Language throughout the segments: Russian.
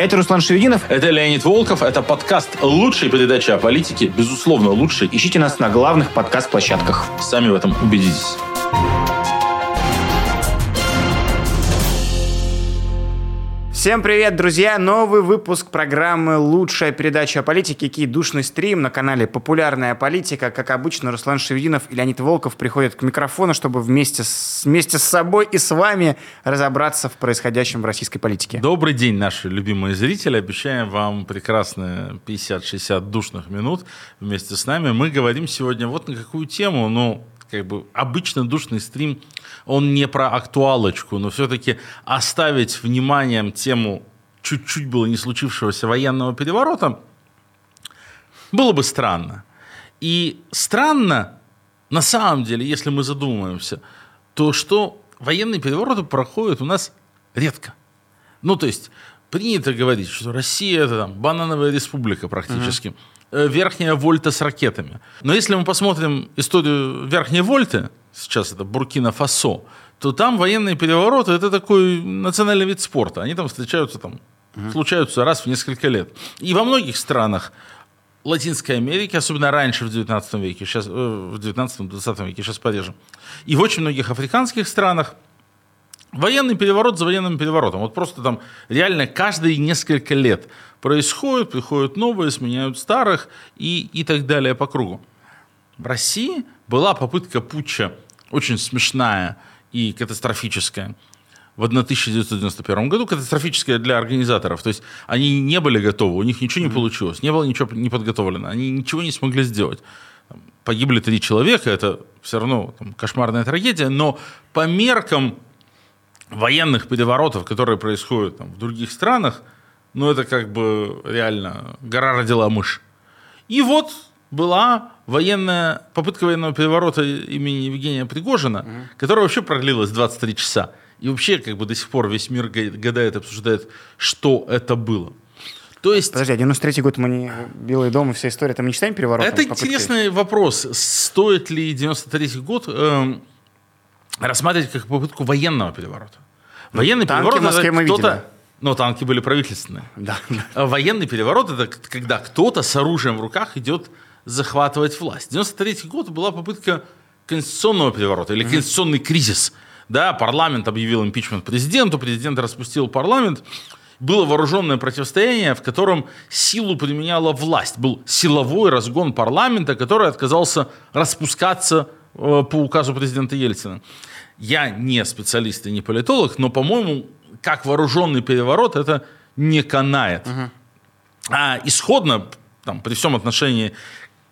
Это Руслан Шевединов. Это Леонид Волков. Это подкаст лучшей передачи о политике. Безусловно, лучший. Ищите нас на главных подкаст-площадках. Сами в этом убедитесь. Всем привет, друзья! Новый выпуск программы «Лучшая передача о политике» Кий Душный стрим на канале «Популярная политика». Как обычно, Руслан Шевединов и Леонид Волков приходят к микрофону, чтобы вместе с, вместе с собой и с вами разобраться в происходящем в российской политике. Добрый день, наши любимые зрители. Обещаем вам прекрасные 50-60 душных минут вместе с нами. Мы говорим сегодня вот на какую тему, ну, как бы обычно душный стрим, он не про актуалочку, но все-таки оставить вниманием тему чуть-чуть было не случившегося военного переворота было бы странно. И странно, на самом деле, если мы задумаемся, то что военные перевороты проходят у нас редко. Ну, то есть, принято говорить, что Россия это там банановая республика практически. Uh-huh. Э, верхняя вольта с ракетами. Но если мы посмотрим историю верхней вольты, сейчас это Буркина-Фасо, то там военные перевороты – это такой национальный вид спорта. Они там встречаются, там, угу. случаются раз в несколько лет. И во многих странах Латинской Америки, особенно раньше в 19 веке, сейчас, э, в 19-20 веке, сейчас пореже, и в очень многих африканских странах военный переворот за военным переворотом. Вот просто там реально каждые несколько лет – происходит, приходят новые, сменяют старых и, и так далее по кругу. В России была попытка путча очень смешная и катастрофическая в 1991 году, катастрофическая для организаторов. То есть они не были готовы, у них ничего не получилось, не было ничего не подготовлено, они ничего не смогли сделать. Погибли три человека, это все равно там, кошмарная трагедия, но по меркам военных переворотов, которые происходят там, в других странах, ну, это как бы реально гора родила мышь. И вот была военная, попытка военного переворота имени Евгения Пригожина, угу. которая вообще продлилась 23 часа. И вообще как бы до сих пор весь мир гадает, обсуждает, что это было. То есть... Подожди, а 93 год мы не... Белый дом и вся история, мы не считаем переворотом? Это интересный вопрос. Стоит ли 93 год э, рассматривать как попытку военного переворота? Военный Танки переворот это кто-то... Но танки были правительственные. Да. А военный переворот – это когда кто-то с оружием в руках идет захватывать власть. 93 год была попытка конституционного переворота или конституционный кризис. Да, парламент объявил импичмент президенту, президент распустил парламент. Было вооруженное противостояние, в котором силу применяла власть. Был силовой разгон парламента, который отказался распускаться по указу президента Ельцина. Я не специалист и не политолог, но, по-моему, как вооруженный переворот это не канает. Угу. А исходно, там, при всем отношении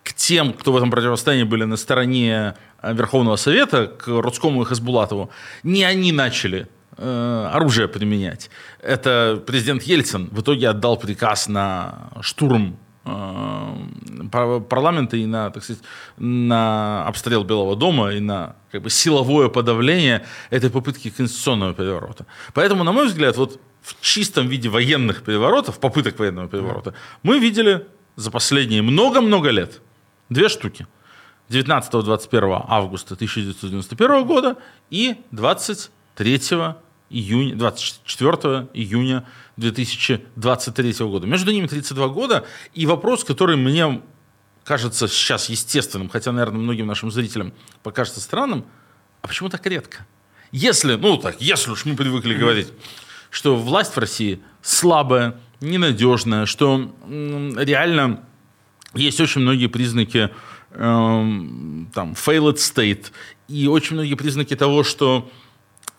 к тем, кто в этом противостоянии были на стороне э, Верховного Совета, к Рудскому и Хасбулатову, не они начали э, оружие применять. Это президент Ельцин в итоге отдал приказ на штурм э, парламента и на, так сказать, на обстрел Белого дома и на как бы, силовое подавление этой попытки конституционного переворота. Поэтому, на мой взгляд, вот в чистом виде военных переворотов, попыток военного переворота, мы видели за последние много-много лет две штуки. 19-21 августа 1991 года и 23 июня, 24 июня 2023 года. Между ними 32 года. И вопрос, который мне кажется сейчас естественным, хотя, наверное, многим нашим зрителям покажется странным, а почему так редко? Если, ну так, если уж мы привыкли говорить, что власть в России слабая, ненадежная, что реально есть очень многие признаки эм, там, failed state, и очень многие признаки того, что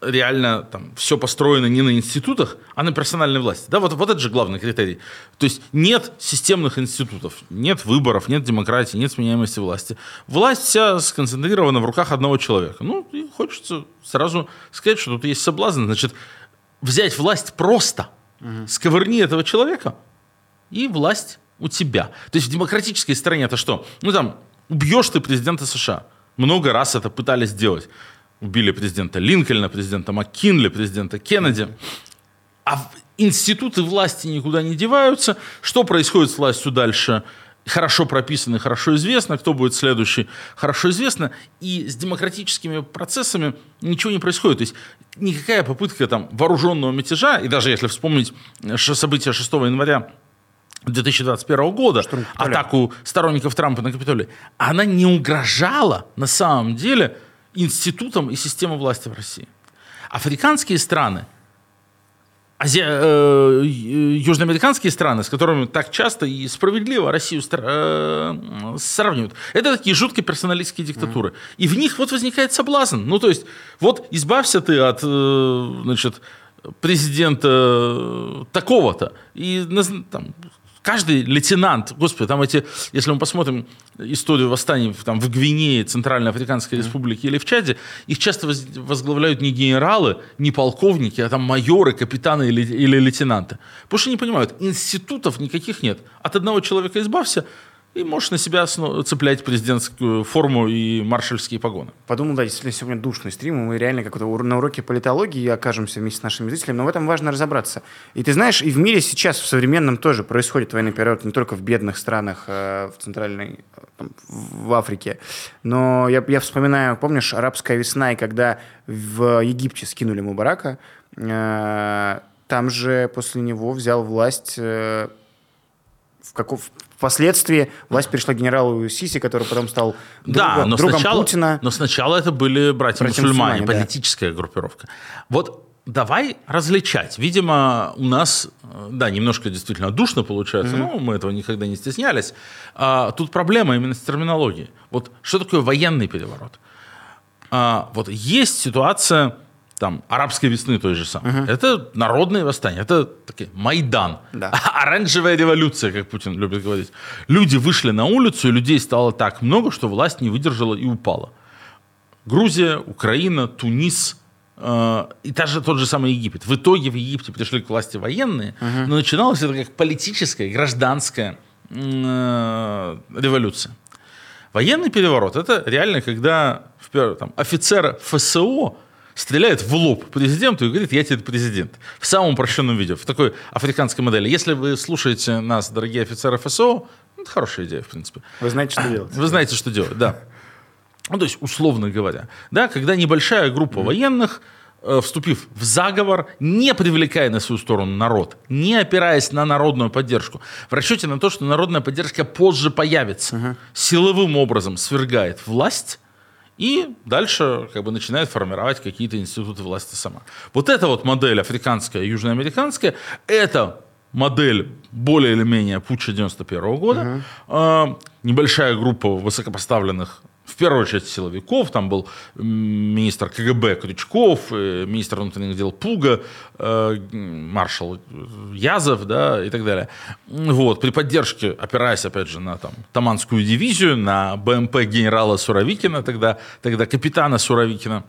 реально там все построено не на институтах, а на персональной власти. Да, вот, вот это же главный критерий. То есть нет системных институтов, нет выборов, нет демократии, нет сменяемости власти. Власть вся сконцентрирована в руках одного человека. Ну, и хочется сразу сказать, что тут есть соблазн. Значит, взять власть просто, угу. сковырни этого человека, и власть у тебя. То есть в демократической стране это что? Ну там, убьешь ты президента США. Много раз это пытались сделать убили президента Линкольна, президента МакКинли, президента Кеннеди. А институты власти никуда не деваются. Что происходит с властью дальше? хорошо прописаны, хорошо известно, кто будет следующий, хорошо известно, и с демократическими процессами ничего не происходит. То есть никакая попытка там, вооруженного мятежа, и даже если вспомнить события 6 января 2021 года, атаку сторонников Трампа на Капитолий, она не угрожала на самом деле институтам и системе власти в России. Африканские страны – Ази... Э, южноамериканские страны, с которыми так часто и справедливо Россию стра... э, сравнивают, это такие жуткие персоналистские диктатуры. Mm. И в них вот возникает соблазн. Ну, то есть, вот избавься ты от, э, значит, президента такого-то, и там, Каждый лейтенант, господи, там эти, если мы посмотрим историю восстаний там, в Гвинее, Центральной Африканской mm-hmm. Республике или в Чаде, их часто возглавляют не генералы, не полковники, а там майоры, капитаны или, или лейтенанты. Потому что они понимают, институтов никаких нет. От одного человека избавься, и можешь на себя цеплять президентскую форму и маршальские погоны. Подумал, да, действительно, сегодня душный стрим, и мы реально как-то на уроке политологии окажемся вместе с нашими зрителями, но в этом важно разобраться. И ты знаешь, и в мире сейчас, в современном тоже происходит военный период не только в бедных странах, э, в Центральной, там, в Африке, но я, я вспоминаю, помнишь, арабская весна, и когда в Египте скинули Мубарака, э, там же после него взял власть э, в каков Впоследствии власть перешла к генералу Сиси, который потом стал да, но другом сначала, Путина. Но сначала это были братья-мусульмане, братья политическая да. группировка. Вот давай различать. Видимо, у нас, да, немножко действительно душно получается, mm-hmm. но мы этого никогда не стеснялись. А, тут проблема именно с терминологией. Вот что такое военный переворот? А, вот есть ситуация там, арабской весны той же самой. Угу. Это народное восстание, это такие, Майдан, да. оранжевая революция, как Путин любит говорить. Люди вышли на улицу, и людей стало так много, что власть не выдержала и упала. Грузия, Украина, Тунис, э, и даже тот же самый Египет. В итоге в Египте пришли к власти военные, угу. но начиналось это как политическая, гражданская э, революция. Военный переворот – это реально, когда там, офицер ФСО стреляет в лоб президенту и говорит, я теперь президент. В самом упрощенном виде, в такой африканской модели. Если вы слушаете нас, дорогие офицеры ФСО, это хорошая идея, в принципе. Вы знаете, что делать. Вы знаете, что делать, да. Ну, то есть, условно говоря, да, когда небольшая группа военных, э, вступив в заговор, не привлекая на свою сторону народ, не опираясь на народную поддержку, в расчете на то, что народная поддержка позже появится, uh-huh. силовым образом свергает власть, и дальше как бы начинает формировать какие-то институты власти сама. Вот эта вот модель африканская, южноамериканская, это модель более или менее путча 91 года. Uh-huh. Небольшая группа высокопоставленных первую очередь силовиков, там был министр КГБ Крючков, э, министр внутренних дел Пуга, э, маршал Язов, да, и так далее. Вот, при поддержке, опираясь, опять же, на там, Таманскую дивизию, на БМП генерала Суровикина, тогда, тогда капитана Суровикина,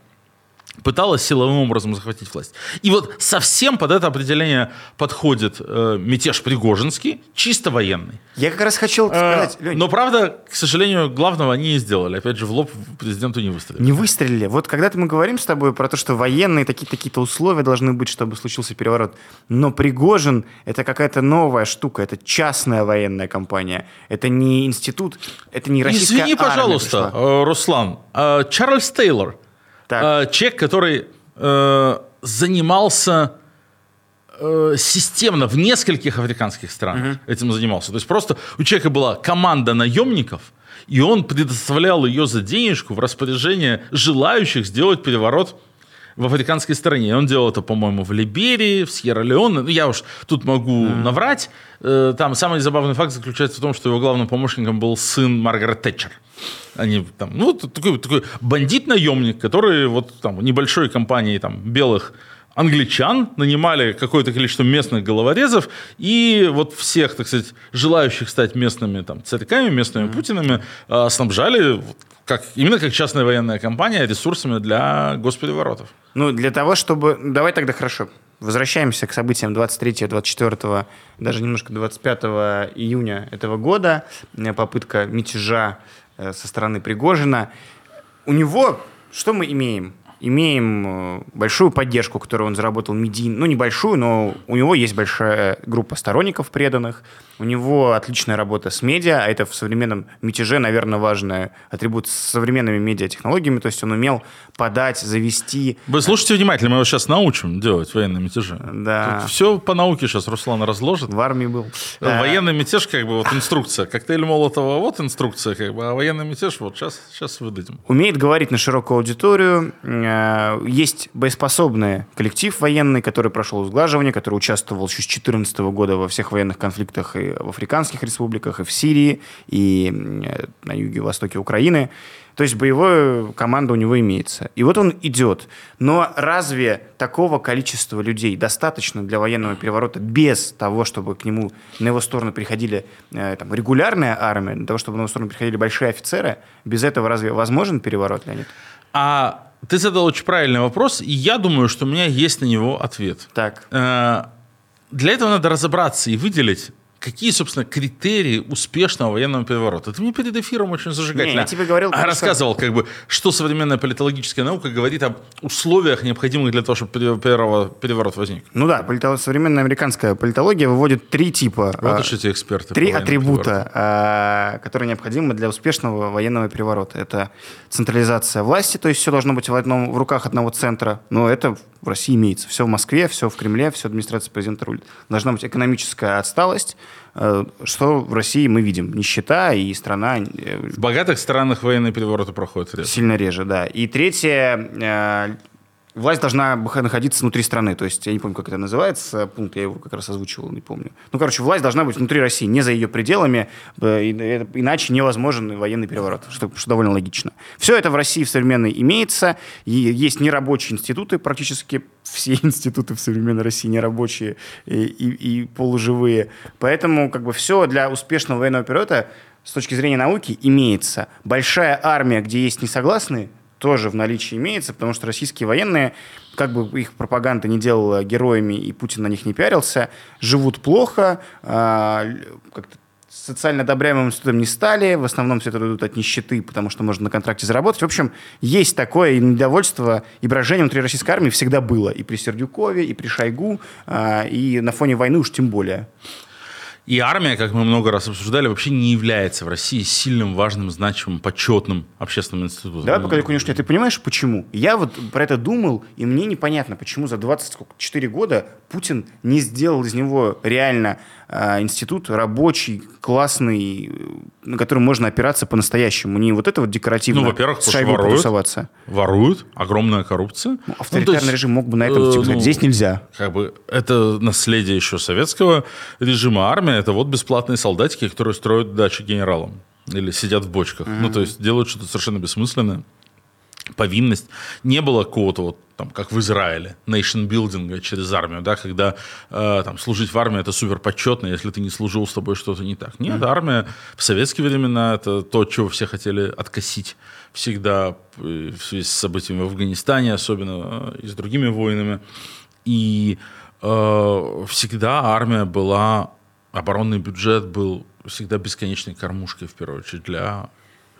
пыталась силовым образом захватить власть. И вот совсем под это определение подходит э, мятеж Пригожинский, чисто военный. Я как раз хотел э, сказать, Лень. Но правда, к сожалению, главного они не сделали. Опять же, в лоб президенту не выстрелили. Не выстрелили. Вот когда-то мы говорим с тобой про то, что военные такие-то условия должны быть, чтобы случился переворот. Но Пригожин – это какая-то новая штука, это частная военная компания. Это не институт, это не российская Извини, пожалуйста, пришла. Э, Руслан. Э, Чарльз Тейлор – так. Э, человек, который э, занимался э, системно в нескольких африканских странах угу. этим занимался. То есть просто у человека была команда наемников, и он предоставлял ее за денежку в распоряжение желающих сделать переворот в африканской стране. Он делал это, по-моему, в Либерии, в Сьерра-Леоне. Ну, я уж тут могу mm. наврать. Э, там самый забавный факт заключается в том, что его главным помощником был сын Маргарет Тэтчер. Они там, ну, такой, такой бандит-наемник, который вот там небольшой компании там белых англичан, нанимали какое-то количество местных головорезов, и вот всех, так сказать, желающих стать местными там, царьками, местными mm-hmm. Путинами э, снабжали как, именно как частная военная компания ресурсами для госпереворотов. Ну, для того, чтобы... Давай тогда хорошо. Возвращаемся к событиям 23, 24, даже немножко 25 июня этого года. Попытка мятежа э, со стороны Пригожина. У него что мы имеем? Имеем э, большую поддержку, которую он заработал медийно, ну, небольшую, но у него есть большая группа сторонников преданных, у него отличная работа с медиа, а это в современном мятеже, наверное, важный атрибут с современными медиатехнологиями, то есть он умел подать, завести... Вы слушайте внимательно, мы его сейчас научим делать военные мятежи. Да. Тут все по науке сейчас Руслан разложит. В армии был. Военный мятеж, как бы, вот инструкция. Коктейль Молотова, вот инструкция, как бы, а военный мятеж, вот сейчас, сейчас выдадим. Умеет говорить на широкую аудиторию, э, есть боеспособный коллектив военный, который прошел сглаживание, который участвовал еще с 2014 года во всех военных конфликтах и в африканских республиках, и в Сирии, и э, на юге и востоке Украины. То есть боевая команда у него имеется. И вот он идет. Но разве такого количества людей достаточно для военного переворота без того, чтобы к нему на его сторону приходили э, там, регулярная армия, для того, чтобы на его сторону приходили большие офицеры? Без этого разве возможен переворот, Леонид? А ты задал очень правильный вопрос, и я думаю, что у меня есть на него ответ. Так. Э, Для этого надо разобраться и выделить какие, собственно, критерии успешного военного переворота? Ты мне перед эфиром очень зажигательно Не, я тебе говорил, а, рассказывал, как бы, что современная политологическая наука говорит об условиях, необходимых для того, чтобы пере- переворот, возник. Ну да, полито- современная американская политология выводит три типа. Вот а, уж эти эксперты. Три атрибута, а, которые необходимы для успешного военного переворота. Это централизация власти, то есть все должно быть в, одном, в руках одного центра. Но это в России имеется. Все в Москве, все в Кремле, все администрация президента рулит. Должна быть экономическая отсталость, что в России мы видим. Нищета и страна э, В богатых странах военные перевороты проходят редко. Сильно реже, да. И третье, э, власть должна находиться внутри страны. То есть, я не помню, как это называется, пункт, я его как раз озвучивал, не помню. Ну, короче, власть должна быть внутри России, не за ее пределами, иначе невозможен военный переворот, что, что довольно логично. Все это в России в современной имеется, и есть нерабочие институты, практически все институты в современной России нерабочие и, и, и полуживые. Поэтому как бы все для успешного военного переворота с точки зрения науки имеется. Большая армия, где есть несогласные, тоже в наличии имеется, потому что российские военные, как бы их пропаганда не делала героями и Путин на них не пиарился, живут плохо, а, как-то социально одобряемым институтом не стали, в основном все это идут от нищеты, потому что можно на контракте заработать. В общем, есть такое недовольство, и брожение внутри российской армии всегда было. И при Сердюкове, и при Шойгу, а, и на фоне войны уж тем более. И армия, как мы много раз обсуждали, вообще не является в России сильным, важным, значимым, почетным общественным институтом. Давай пока далеко не ушли. Ты понимаешь, почему? Я вот про это думал, и мне непонятно, почему за 24 года Путин не сделал из него реально институт рабочий, классный, э, на который можно опираться по-настоящему. Не вот это вот декоративно Ну, во-первых, Шойгу воруют. Воруют, огромная коррупция. Ну, авторитарный то есть, режим мог бы на этом э, типа, сказать, ну, здесь нельзя. Как бы это наследие еще советского режима. Армия это вот бесплатные солдатики, которые строят дачи генералам или сидят в бочках. Ну, то есть делают что-то совершенно бессмысленное. Повинность. Не было какого-то вот там, как в Израиле, нейшн-билдинга через армию, да, когда э, там, служить в армии это супер почетно, если ты не служил, с тобой что-то не так. Нет, армия в советские времена это то, чего все хотели откосить всегда э, в связи с событиями в Афганистане, особенно э, и с другими войнами. И э, всегда армия была, оборонный бюджет был всегда бесконечной кормушкой, в первую очередь, для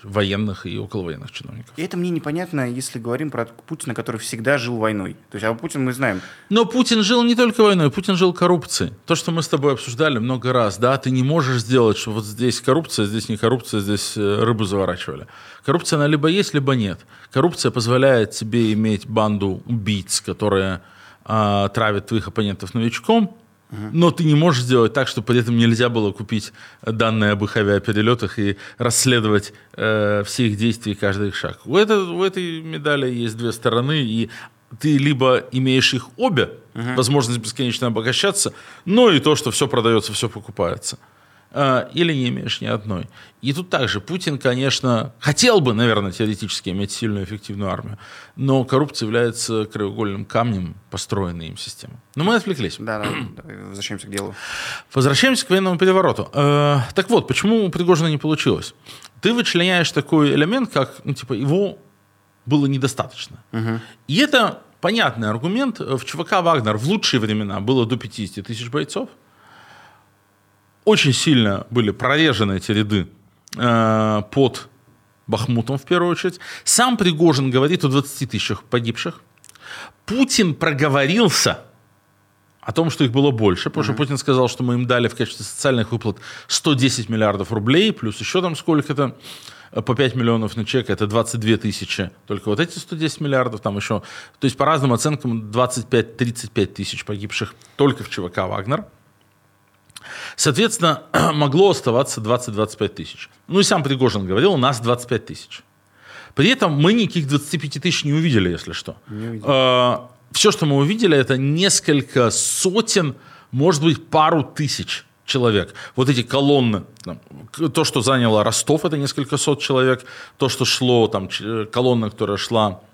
военных и околовоенных чиновников. И это мне непонятно, если говорим про Путина, который всегда жил войной. То есть, а Путин мы знаем. Но Путин жил не только войной, Путин жил коррупцией. То, что мы с тобой обсуждали много раз, да, ты не можешь сделать, что вот здесь коррупция, здесь не коррупция, здесь э, рыбу заворачивали. Коррупция, она либо есть, либо нет. Коррупция позволяет тебе иметь банду убийц, которые а, травят твоих оппонентов новичком, но ты не можешь сделать так, чтобы при этом нельзя было купить данные об их авиаперелетах и расследовать э, все их действия и каждый их шаг. У, этой- у этой медали есть две стороны, и ты либо имеешь их обе, возможность бесконечно обогащаться, но и то, что все продается, все покупается. Э, Или не имеешь ни одной. И тут также Путин, конечно, хотел бы, наверное, теоретически иметь сильную эффективную армию, но коррупция является краеугольным камнем построенной им системы. Но мы отвлеклись. Да, да, давай возвращаемся к делу. Возвращаемся к военному перевороту. Э, так вот, почему у Пригожина не получилось? Ты вычленяешь такой элемент, как, ну, типа, его было недостаточно. И это понятный аргумент. В ЧВК «Вагнер» в лучшие времена было до 50 тысяч бойцов. Очень сильно были прорежены эти ряды э, под Бахмутом в первую очередь. Сам Пригожин говорит о 20 тысячах погибших. Путин проговорился о том, что их было больше, потому что Путин сказал, что мы им дали в качестве социальных выплат 110 миллиардов рублей, плюс еще там сколько-то, э, по 5 миллионов на человека, это 22 тысячи. Только вот эти 110 миллиардов, там еще, то есть по разным оценкам 25-35 тысяч погибших только в ЧВК «Вагнер». Соответственно, могло оставаться 20-25 тысяч. Ну и сам Пригожин говорил, у нас 25 тысяч. При этом мы никаких 25 тысяч не увидели, если что. А, Все, что мы увидели, это несколько сотен, может быть, пару тысяч человек. Вот эти колонны, там, то, что заняло Ростов, это несколько сот человек, то, что шло, там, колонна, которая шла э,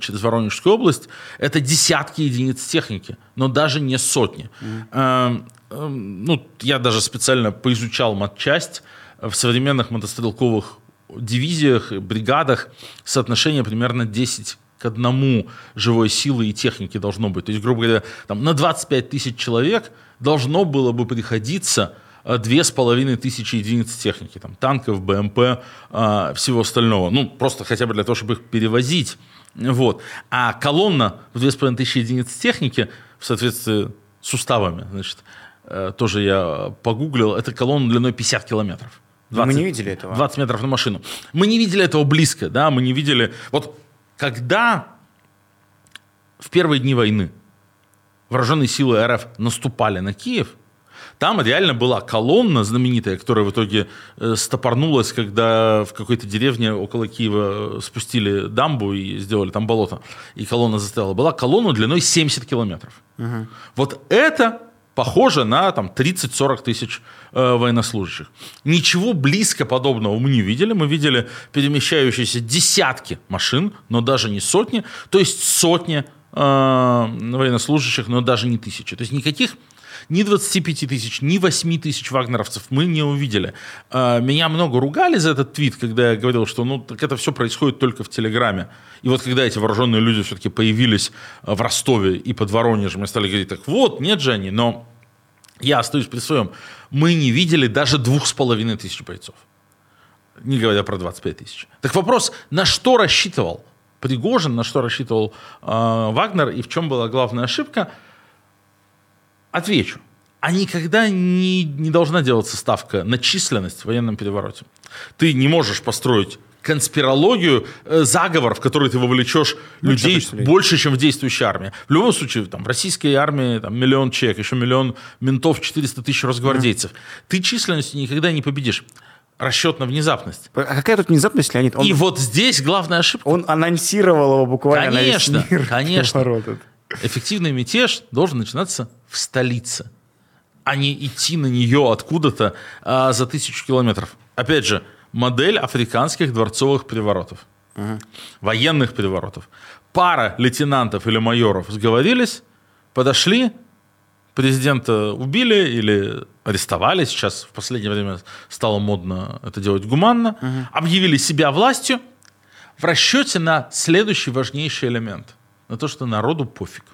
через Воронежскую область, это десятки единиц техники, но даже не сотни. Mm. Ну, я даже специально поизучал матчасть в современных мотострелковых дивизиях, бригадах соотношение примерно 10 к одному живой силы и техники должно быть. То есть, грубо говоря, там, на 25 тысяч человек должно было бы приходиться э, две с половиной тысячи единиц техники, там, танков, БМП, э, всего остального. Ну, просто хотя бы для того, чтобы их перевозить. Вот. А колонна в две с половиной тысячи единиц техники в соответствии с уставами, значит, э, тоже я погуглил, это колонна длиной 50 километров. 20, мы не видели этого. 20 метров на машину. Мы не видели этого близко, да, мы не видели... Вот когда в первые дни войны вооруженные силы РФ наступали на Киев, там реально была колонна знаменитая, которая в итоге э, стопорнулась, когда в какой-то деревне около Киева спустили дамбу и сделали там болото, и колонна застряла. Была колонна длиной 70 километров. Угу. Вот это похоже на там, 30-40 тысяч э, военнослужащих. Ничего близко подобного мы не видели. Мы видели перемещающиеся десятки машин, но даже не сотни. То есть сотни э, военнослужащих, но даже не тысячи. То есть никаких ни 25 тысяч, ни 8 тысяч вагнеровцев мы не увидели. Э, меня много ругали за этот твит, когда я говорил, что ну, так это все происходит только в Телеграме. И вот когда эти вооруженные люди все-таки появились в Ростове и под Воронежем, мы стали говорить, так вот, нет же они, но я остаюсь при своем. Мы не видели даже двух с половиной тысяч бойцов. Не говоря про 25 тысяч. Так вопрос, на что рассчитывал Пригожин, на что рассчитывал э, Вагнер и в чем была главная ошибка? Отвечу. А никогда не, не должна делаться ставка на численность в военном перевороте. Ты не можешь построить конспирологию, э, заговор, в который ты вовлечешь ну, людей больше, чем в действующей армии. В любом случае, там, в российской армии там, миллион человек, еще миллион ментов, 400 тысяч росгвардейцев. Mm. Ты численностью никогда не победишь расчет на внезапность. А какая тут внезапность, Леонид? Он... И вот здесь главная ошибка. Он анонсировал его буквально конечно, на весь мир. Конечно, Эффективный мятеж должен начинаться в столице, а не идти на нее откуда-то а, за тысячу километров. Опять же, модель африканских дворцовых переворотов, угу. военных переворотов. Пара лейтенантов или майоров сговорились, подошли, президента убили или арестовали. Сейчас в последнее время стало модно это делать гуманно. Угу. Объявили себя властью в расчете на следующий важнейший элемент. На то, что народу пофиг.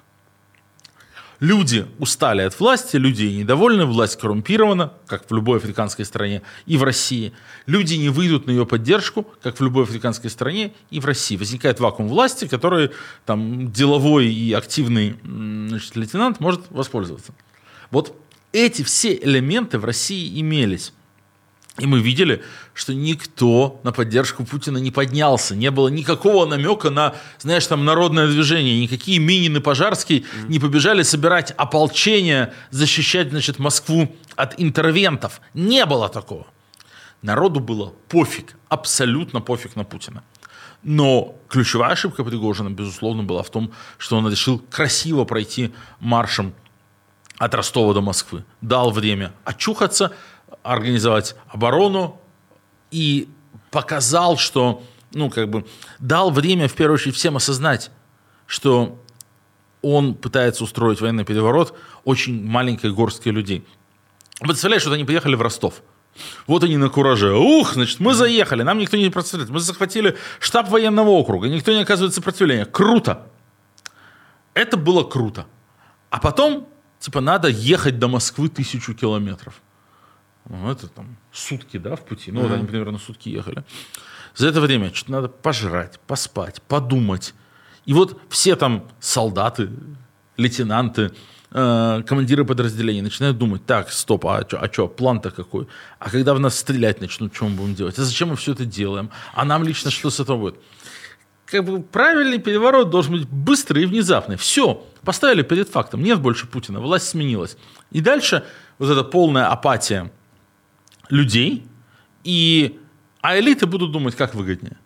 Люди устали от власти, люди недовольны, власть коррумпирована, как в любой африканской стране, и в России. Люди не выйдут на ее поддержку, как в любой африканской стране, и в России. Возникает вакуум власти, который там, деловой и активный значит, лейтенант может воспользоваться. Вот эти все элементы в России имелись. И мы видели, что никто на поддержку Путина не поднялся. Не было никакого намека на, знаешь, там народное движение. Никакие Минин и Пожарский mm-hmm. не побежали собирать ополчение, защищать, значит, Москву от интервентов. Не было такого. Народу было пофиг, абсолютно пофиг на Путина. Но ключевая ошибка Пригожина, безусловно, была в том, что он решил красиво пройти маршем от Ростова до Москвы. Дал время очухаться – организовать оборону и показал, что, ну, как бы, дал время, в первую очередь, всем осознать, что он пытается устроить военный переворот очень маленькой горстке людей. Представляешь, что они приехали в Ростов. Вот они на кураже. Ух, значит, мы заехали, нам никто не противляет. Мы захватили штаб военного округа, никто не оказывает сопротивления. Круто. Это было круто. А потом, типа, надо ехать до Москвы тысячу километров. Ну, это там сутки, да, в пути. Ну, вот они примерно сутки ехали. За это время что-то надо пожрать, поспать, подумать. И вот все там солдаты, лейтенанты, э, командиры подразделений начинают думать, так, стоп, а что, а чё, план-то какой? А когда в нас стрелять начнут, что мы будем делать? А зачем мы все это делаем? А нам лично что с этого будет? Как бы правильный переворот должен быть быстрый и внезапный. Все, поставили перед фактом, нет больше Путина, власть сменилась. И дальше вот эта полная апатия людей, и, а элиты будут думать, как выгоднее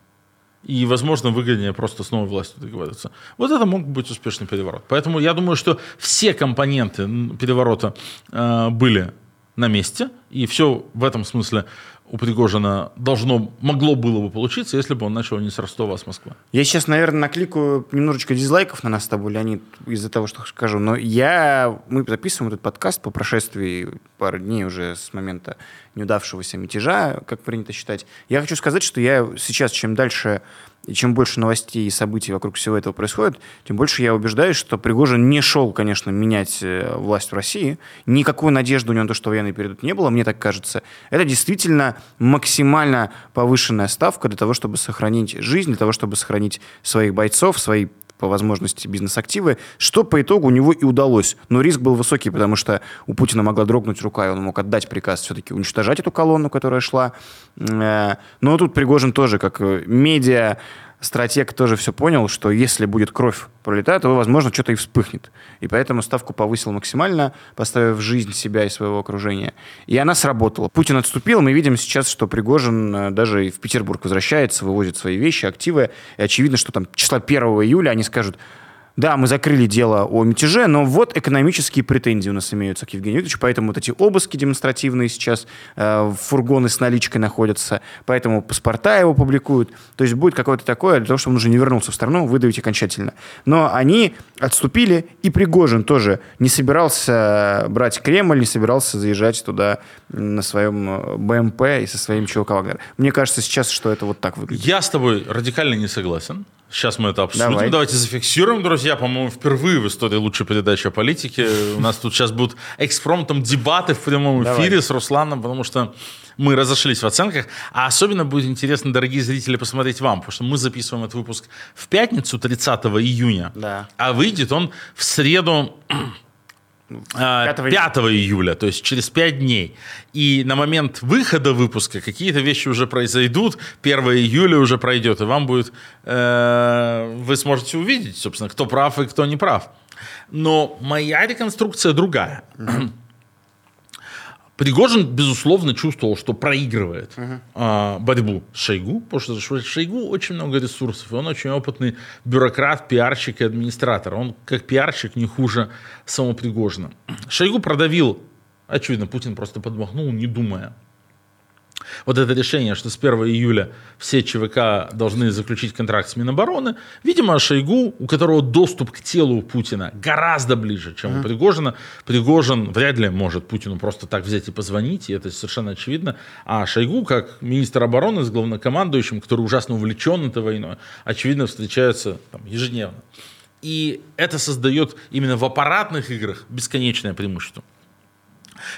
и, возможно, выгоднее просто с новой властью договариваться. Вот это мог быть успешный переворот. Поэтому я думаю, что все компоненты переворота э, были на месте, и все в этом смысле у Пригожина должно, могло было бы получиться, если бы он начал не с Ростова, а с Москвы. Я сейчас, наверное, накликаю немножечко дизлайков на нас с тобой, Леонид, из-за того, что скажу. Но я... Мы записываем этот подкаст по прошествии пары дней уже с момента неудавшегося мятежа, как принято считать. Я хочу сказать, что я сейчас, чем дальше и чем больше новостей и событий вокруг всего этого происходит, тем больше я убеждаюсь, что Пригожин не шел, конечно, менять э, власть в России. Никакой надежды у него на то, что военные перейдут, не было, мне так кажется. Это действительно максимально повышенная ставка для того, чтобы сохранить жизнь, для того, чтобы сохранить своих бойцов, свои по возможности бизнес-активы, что по итогу у него и удалось. Но риск был высокий, потому что у Путина могла дрогнуть рука, и он мог отдать приказ все-таки уничтожать эту колонну, которая шла. Э, но тут Пригожин тоже, как э, медиа, стратег тоже все понял, что если будет кровь пролетать, то, возможно, что-то и вспыхнет. И поэтому ставку повысил максимально, поставив жизнь себя и своего окружения. И она сработала. Путин отступил. Мы видим сейчас, что Пригожин э, даже в Петербург возвращается, вывозит свои вещи, активы. И очевидно, что там числа 1 июля они скажут, да, мы закрыли дело о мятеже, но вот экономические претензии у нас имеются к Евгению Викторовичу, поэтому вот эти обыски демонстративные сейчас, э, фургоны с наличкой находятся, поэтому паспорта его публикуют. То есть будет какое-то такое, для того, чтобы он уже не вернулся в страну, выдавить окончательно. Но они отступили, и Пригожин тоже не собирался брать Кремль, не собирался заезжать туда на своем э, БМП и со своим ЧВК Вагнер. Мне кажется сейчас, что это вот так выглядит. Я с тобой радикально не согласен. Сейчас мы это обсудим. Давай. Давайте зафиксируем, друзья. По-моему, впервые в истории лучшей передачи о политике. У нас тут сейчас будут экспромтом дебаты в прямом эфире Давай. с Русланом, потому что мы разошлись в оценках. А особенно будет интересно, дорогие зрители, посмотреть вам, потому что мы записываем этот выпуск в пятницу, 30 июня. Да. А выйдет он в среду 5, 5 июля, то есть через 5 дней. И на момент выхода выпуска какие-то вещи уже произойдут, 1 июля уже пройдет, и вам будет, э, вы сможете увидеть, собственно, кто прав и кто не прав. Но моя реконструкция другая. Пригожин, безусловно, чувствовал, что проигрывает uh-huh. а, борьбу с Шойгу, потому что Шойгу очень много ресурсов, и он очень опытный бюрократ, пиарщик и администратор. Он как пиарщик не хуже самого Пригожина. Шойгу продавил, очевидно, Путин просто подмахнул, не думая вот это решение, что с 1 июля все ЧВК должны заключить контракт с Минобороны, видимо, Шойгу, у которого доступ к телу Путина гораздо ближе, чем у Пригожина, Пригожин вряд ли может Путину просто так взять и позвонить, и это совершенно очевидно. А Шойгу, как министр обороны с главнокомандующим, который ужасно увлечен этой войной, очевидно, встречаются там, ежедневно. И это создает именно в аппаратных играх бесконечное преимущество.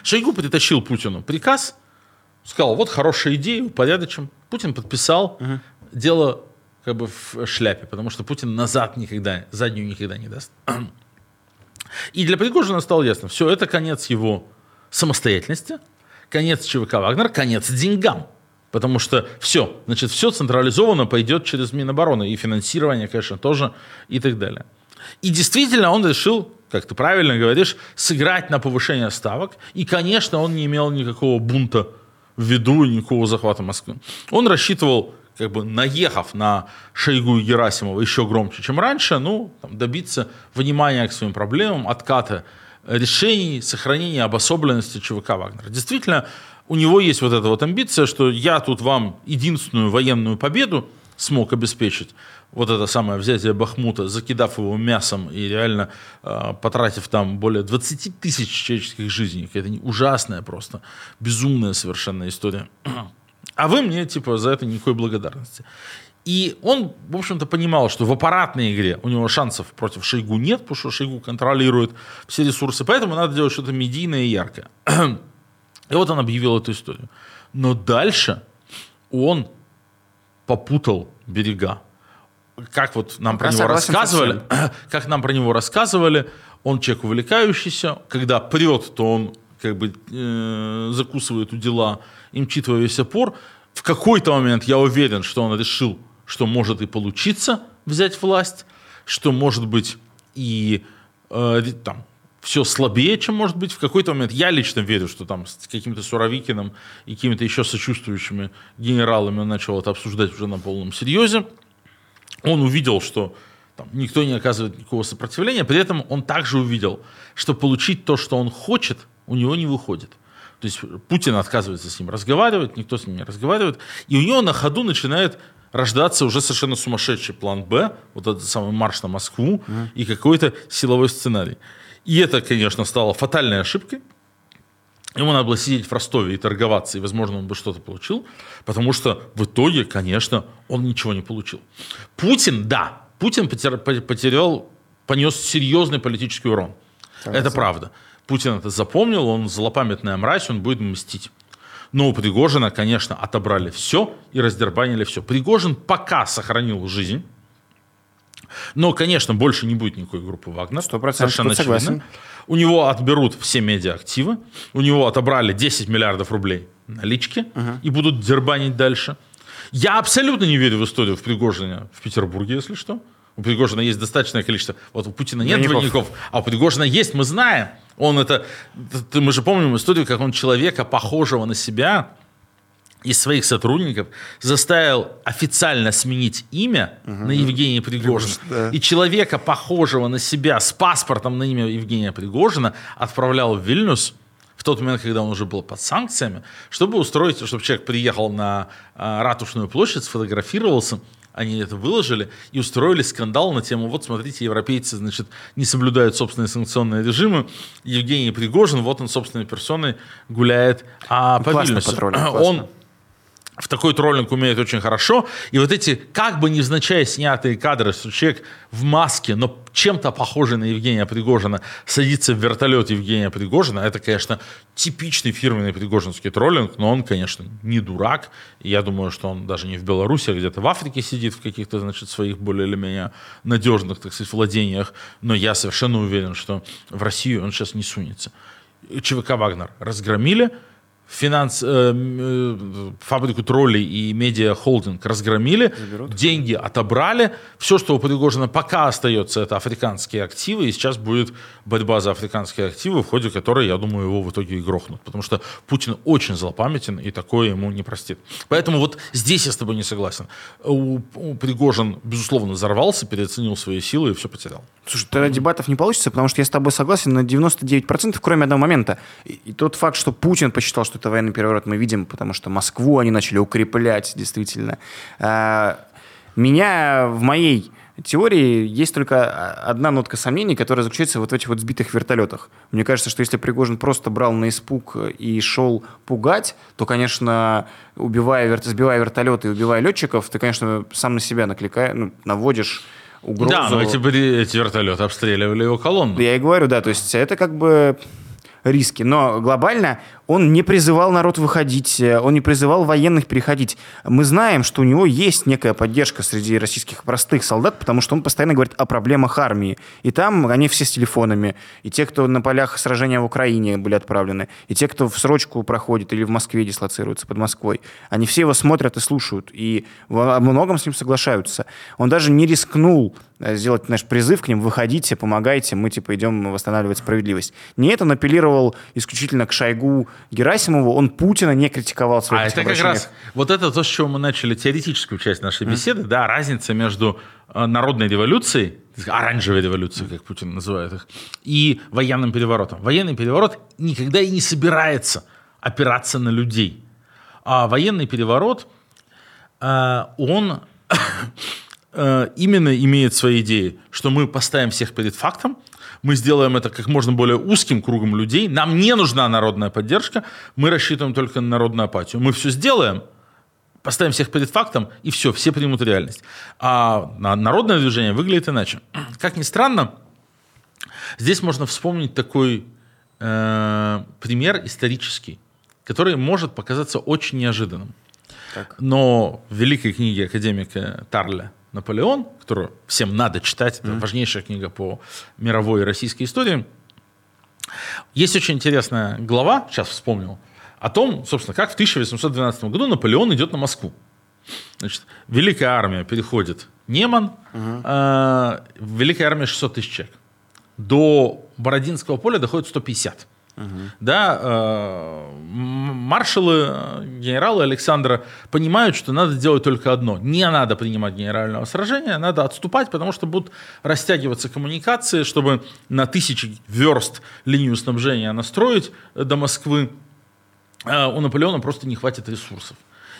Шойгу притащил Путину приказ – сказал, вот хорошая идея, упорядочим. Путин подписал, угу. дело как бы в шляпе, потому что Путин назад никогда, заднюю никогда не даст. И для Пригожина стало ясно, все, это конец его самостоятельности, конец ЧВК «Вагнер», конец деньгам. Потому что все, значит, все централизованно пойдет через Минобороны. И финансирование, конечно, тоже и так далее. И действительно он решил, как ты правильно говоришь, сыграть на повышение ставок. И, конечно, он не имел никакого бунта в виду никакого захвата Москвы. Он рассчитывал, как бы наехав на Шойгу и Герасимова еще громче, чем раньше, ну, там, добиться внимания к своим проблемам, отката решений, сохранения обособленности ЧВК Вагнера. Действительно, у него есть вот эта вот амбиция, что я тут вам единственную военную победу смог обеспечить, вот это самое взятие Бахмута, закидав его мясом и реально э, потратив там более 20 тысяч человеческих жизней. Это ужасная просто, безумная совершенно история. А вы мне, типа, за это никакой благодарности. И он, в общем-то, понимал, что в аппаратной игре у него шансов против Шойгу нет, потому что Шойгу контролирует все ресурсы, поэтому надо делать что-то медийное и яркое. И вот он объявил эту историю. Но дальше он попутал берега. Как вот нам про Я него рассказывали, как нам про него рассказывали, он человек увлекающийся, когда прет, то он как бы э, закусывает у дела и мчит во весь опор. В какой-то момент я уверен, что он решил, что может и получиться взять власть, что может быть и э, там все слабее, чем может быть в какой-то момент. Я лично верю, что там с каким-то Суровикиным и какими-то еще сочувствующими генералами он начал это обсуждать уже на полном серьезе. Он увидел, что там, никто не оказывает никакого сопротивления, при этом он также увидел, что получить то, что он хочет, у него не выходит. То есть Путин отказывается с ним разговаривать, никто с ним не разговаривает, и у него на ходу начинает рождаться уже совершенно сумасшедший план Б, вот этот самый марш на Москву mm. и какой-то силовой сценарий. И это, конечно, стало фатальной ошибкой. Ему надо было сидеть в Ростове и торговаться, и, возможно, он бы что-то получил, потому что в итоге, конечно, он ничего не получил. Путин, да, Путин потерял, понес серьезный политический урон. Это правда. Путин это запомнил, он злопамятная мразь, он будет мстить. Но у Пригожина, конечно, отобрали все и раздербанили все. Пригожин пока сохранил жизнь, но, конечно, больше не будет никакой группы Вагнер. 100% совершенно согласен. У него отберут все медиа-активы, у него отобрали 10 миллиардов рублей налички угу. и будут дербанить дальше. Я абсолютно не верю в историю в Пригожине в Петербурге, если что. У Пригожина есть достаточное количество. Вот у Путина нет двойников, двойников а у Пригожина есть, мы знаем. Он это, мы же помним историю, как он человека, похожего на себя, из своих сотрудников заставил официально сменить имя угу. на Евгения Пригожина. Да. И человека, похожего на себя, с паспортом на имя Евгения Пригожина, отправлял в Вильнюс в тот момент, когда он уже был под санкциями, чтобы устроить, чтобы человек приехал на э, Ратушную площадь, сфотографировался, они это выложили и устроили скандал на тему, вот смотрите, европейцы, значит, не соблюдают собственные санкционные режимы, Евгений Пригожин, вот он собственной персоной гуляет а, по классно Вильнюсу. Он в такой троллинг умеет очень хорошо. И вот эти, как бы невзначай снятые кадры, что человек в маске, но чем-то похожий на Евгения Пригожина, садится в вертолет Евгения Пригожина, это, конечно, типичный фирменный пригожинский троллинг, но он, конечно, не дурак. И я думаю, что он даже не в Беларуси, а где-то в Африке сидит в каких-то, значит, своих более или менее надежных, так сказать, владениях. Но я совершенно уверен, что в Россию он сейчас не сунется. ЧВК «Вагнер» разгромили – финанс, э, э, фабрику троллей и медиа-холдинг разгромили, Заберут. деньги отобрали. Все, что у Пригожина пока остается, это африканские активы, и сейчас будет борьба за африканские активы, в ходе которой, я думаю, его в итоге и грохнут. Потому что Путин очень злопамятен, и такое ему не простит. Поэтому вот здесь я с тобой не согласен. У, у Пригожин, безусловно, взорвался, переоценил свои силы и все потерял. Слушай, тогда дебатов не получится, потому что я с тобой согласен на 99%, кроме одного момента. И, и тот факт, что Путин посчитал, что это военный переворот, мы видим, потому что Москву они начали укреплять, действительно. А, меня в моей теории есть только одна нотка сомнений, которая заключается вот в этих вот сбитых вертолетах. Мне кажется, что если Пригожин просто брал на испуг и шел пугать, то, конечно, убивая, сбивая вертолеты и убивая летчиков, ты, конечно, сам на себя накликаешь, ну, наводишь угрозу. Да, но эти, эти вертолеты обстреливали его колонну. Я и говорю, да, то есть это как бы риски. Но глобально он не призывал народ выходить, э, он не призывал военных переходить. Мы знаем, что у него есть некая поддержка среди российских простых солдат, потому что он постоянно говорит о проблемах армии. И там они все с телефонами. И те, кто на полях сражения в Украине были отправлены, и те, кто в срочку проходит или в Москве дислоцируется, под Москвой, они все его смотрят и слушают. И во многом с ним соглашаются. Он даже не рискнул э, сделать наш призыв к ним, выходите, помогайте, мы типа идем восстанавливать справедливость. Нет, он апеллировал исключительно к Шойгу, Герасимову, он Путина не критиковал. А это как раз, вот это то, с чего мы начали теоретическую часть нашей беседы, mm. да, разница между э, народной революцией, оранжевой революцией, как Путин называет их, и военным переворотом. Военный переворот никогда и не собирается опираться на людей. А военный переворот, э, он э, именно имеет свои идеи, что мы поставим всех перед фактом, мы сделаем это как можно более узким кругом людей, нам не нужна народная поддержка, мы рассчитываем только на народную апатию. Мы все сделаем, поставим всех перед фактом, и все, все примут реальность. А народное движение выглядит иначе. Как ни странно, здесь можно вспомнить такой э, пример исторический, который может показаться очень неожиданным. Так. Но в великой книге академика Тарля «Наполеон», которую всем надо читать, это важнейшая книга по мировой и российской истории, есть очень интересная глава, сейчас вспомнил, о том, собственно, как в 1812 году Наполеон идет на Москву. Значит, Великая армия переходит Неман, э, Великая армия 600 тысяч человек. До Бородинского поля доходит 150. Да, э, маршалы, э, генералы Александра понимают, что надо делать только одно. Не надо принимать генерального сражения, надо отступать, потому что будут растягиваться коммуникации, чтобы на тысячи верст линию снабжения настроить э, до Москвы. Э, У Наполеона просто не хватит ресурсов.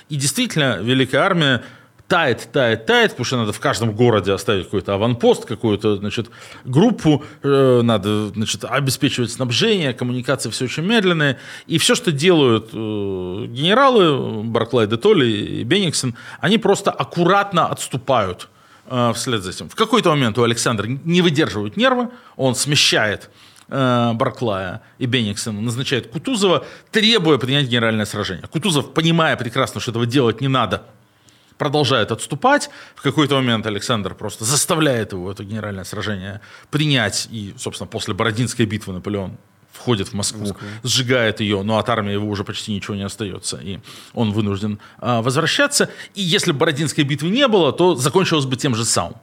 И действительно, Великая армия тает, тает, тает, потому что надо в каждом городе оставить какой-то аванпост, какую-то, значит, группу, э, надо, значит, обеспечивать снабжение, коммуникации все очень медленные. И все, что делают э, генералы, Барклай де Толли и Бенниксон, они просто аккуратно отступают э, вслед за этим. В какой-то момент у Александра не выдерживают нервы, он смещает э, Барклая и Бенниксона, назначает Кутузова, требуя принять генеральное сражение. Кутузов, понимая прекрасно, что этого делать не надо, продолжает отступать. В какой-то момент Александр просто заставляет его это генеральное сражение принять. И, собственно, после Бородинской битвы Наполеон входит в Москву, сжигает ее, но от армии его уже почти ничего не остается, и он вынужден а, возвращаться. И если бы Бородинской битвы не было, то закончилось бы тем же самым.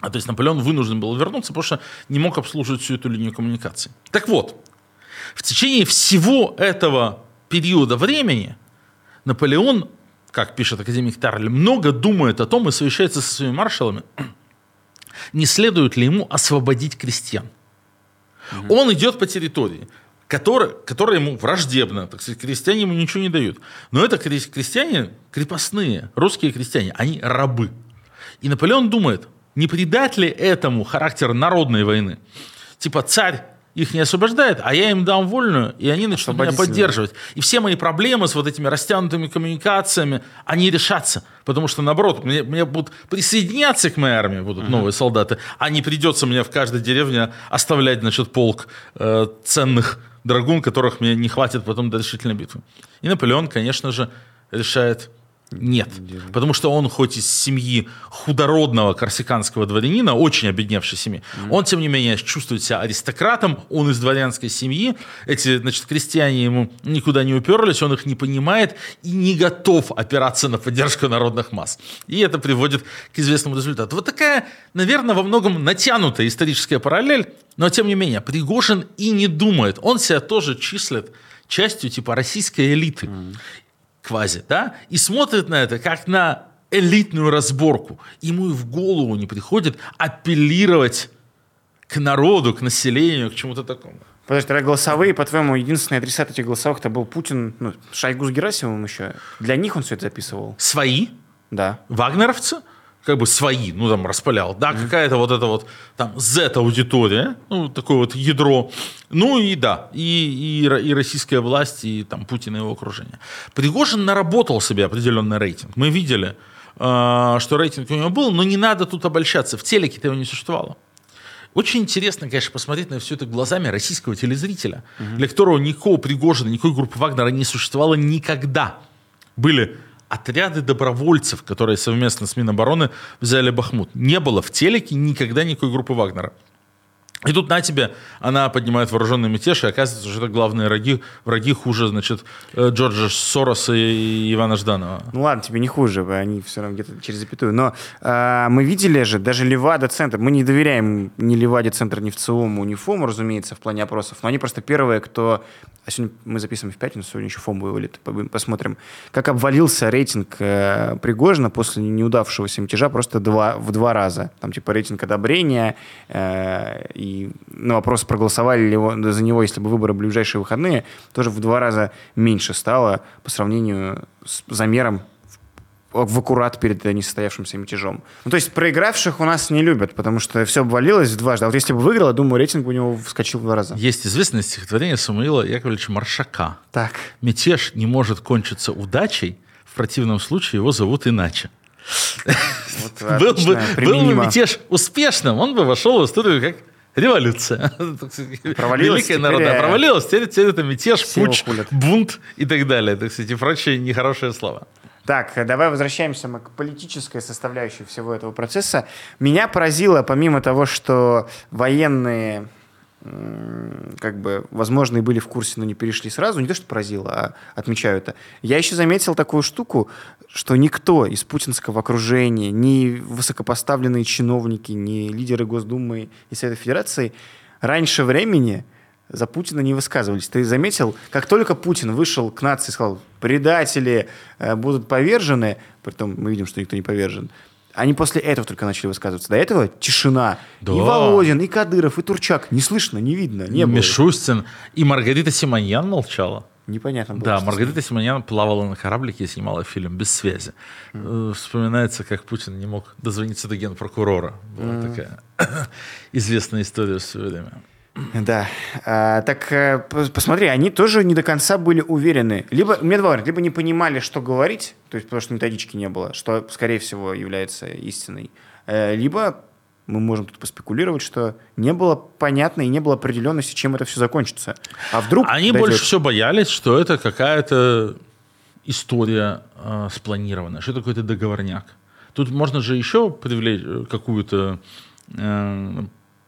А то есть Наполеон вынужден был вернуться, потому что не мог обслуживать всю эту линию коммуникаций. Так вот, в течение всего этого периода времени Наполеон, как пишет академик Тарль, много думает о том и совещается со своими маршалами, не следует ли ему освободить крестьян. Он идет по территории, которая, которая ему враждебна, так сказать, крестьяне ему ничего не дают. Но это крес- крестьяне крепостные, русские крестьяне, они рабы. И Наполеон думает, не придать ли этому характер народной войны? Типа царь их не освобождает, а я им дам вольную, и они начнут меня поддерживать. И все мои проблемы с вот этими растянутыми коммуникациями, они решатся. Потому что, наоборот, мне, мне будут присоединяться к моей армии, будут новые солдаты, а не придется мне в каждой деревне оставлять, значит, полк э, ценных драгун, которых мне не хватит потом до решительной битвы. И Наполеон, конечно же, решает нет. Потому что он хоть из семьи худородного корсиканского дворянина, очень обедневшей семьи, он, тем не менее, чувствует себя аристократом, он из дворянской семьи, эти, значит, крестьяне ему никуда не уперлись, он их не понимает и не готов опираться на поддержку народных масс. И это приводит к известному результату. Вот такая, наверное, во многом натянутая историческая параллель, но, тем не менее, Пригожин и не думает. Он себя тоже числит частью типа российской элиты квази, да, и смотрит на это как на элитную разборку. Ему и в голову не приходит апеллировать к народу, к населению, к чему-то такому. Подожди, тогда голосовые, по-твоему, единственный адресат этих голосовых это был Путин, ну, Шойгу с Герасимовым еще. Для них он все это записывал? Свои, Да. вагнеровцы, как бы свои, ну там распылял, да, какая-то вот эта вот там Z-аудитория, ну такое вот ядро, ну и да, и, и, и российская власть, и там Путин и его окружение. Пригожин наработал себе определенный рейтинг. Мы видели, э, что рейтинг у него был, но не надо тут обольщаться, в телеке-то его не существовало. Очень интересно, конечно, посмотреть на все это глазами российского телезрителя, для которого никакого Пригожина, никакой группы Вагнера не существовало никогда. Были отряды добровольцев, которые совместно с Минобороны взяли Бахмут. Не было в телеке никогда никакой группы Вагнера. И тут на тебе она поднимает вооруженный мятеж, и оказывается, что это главные враги, враги хуже, значит, э, Джорджа Сороса и Ивана Жданова. Ну ладно, тебе не хуже, они все равно где-то через запятую. Но э, мы видели же, даже Левада-центр, мы не доверяем ни Леваде-центр, ни ВЦИОМу, ни ФОМу, разумеется, в плане опросов, но они просто первые, кто... А сегодня мы записываем в пятницу, сегодня еще ФОМ вывалит, по- посмотрим. Как обвалился рейтинг э, Пригожина после неудавшегося мятежа просто два, в два раза. Там типа рейтинг одобрения э, и на вопрос, проголосовали ли за него, если бы выборы были в ближайшие выходные, тоже в два раза меньше стало по сравнению с замером в аккурат перед несостоявшимся мятежом. Ну, то есть проигравших у нас не любят, потому что все обвалилось дважды. А вот если бы выиграл, я думаю, рейтинг у него вскочил в два раза. Есть известное стихотворение Самуила Яковлевича Маршака. Так. Мятеж не может кончиться удачей, в противном случае его зовут иначе. Вот, Был бы, был бы мятеж успешным, он бы вошел в историю как революция. Провалилась, Великая народная э, провалилась, теперь, теперь это мятеж, все путь, бунт и так далее. Так сказать, и прочие нехорошие слова. Так, давай возвращаемся мы к политической составляющей всего этого процесса. Меня поразило, помимо того, что военные как бы, возможно, и были в курсе, но не перешли сразу. Не то, что поразило, а отмечаю это. Я еще заметил такую штуку, что никто из путинского окружения, ни высокопоставленные чиновники, ни лидеры Госдумы и Совета Федерации раньше времени за Путина не высказывались. Ты заметил, как только Путин вышел к нации и сказал, предатели э, будут повержены, притом мы видим, что никто не повержен, они после этого только начали высказываться. До этого тишина. Да. И Володин, и Кадыров, и Турчак. Не слышно, не видно, не было. Мишустин. И Маргарита Симоньян молчала. Непонятно было. Да, Маргарита Симоньян плавала на кораблике и снимала фильм «Без связи». Mm. Вспоминается, как Путин не мог дозвониться до генпрокурора. Была mm. такая известная история в свое время. Да. А, так э, посмотри, они тоже не до конца были уверены. Либо, мне два варианта, либо не понимали, что говорить, то есть потому что методички не было, что, скорее всего, является истиной. Э, либо мы можем тут поспекулировать, что не было понятно и не было определенности, чем это все закончится. А вдруг... Они дойдет... больше всего боялись, что это какая-то история э, спланированная, что это какой-то договорняк. Тут можно же еще привлечь э, какую-то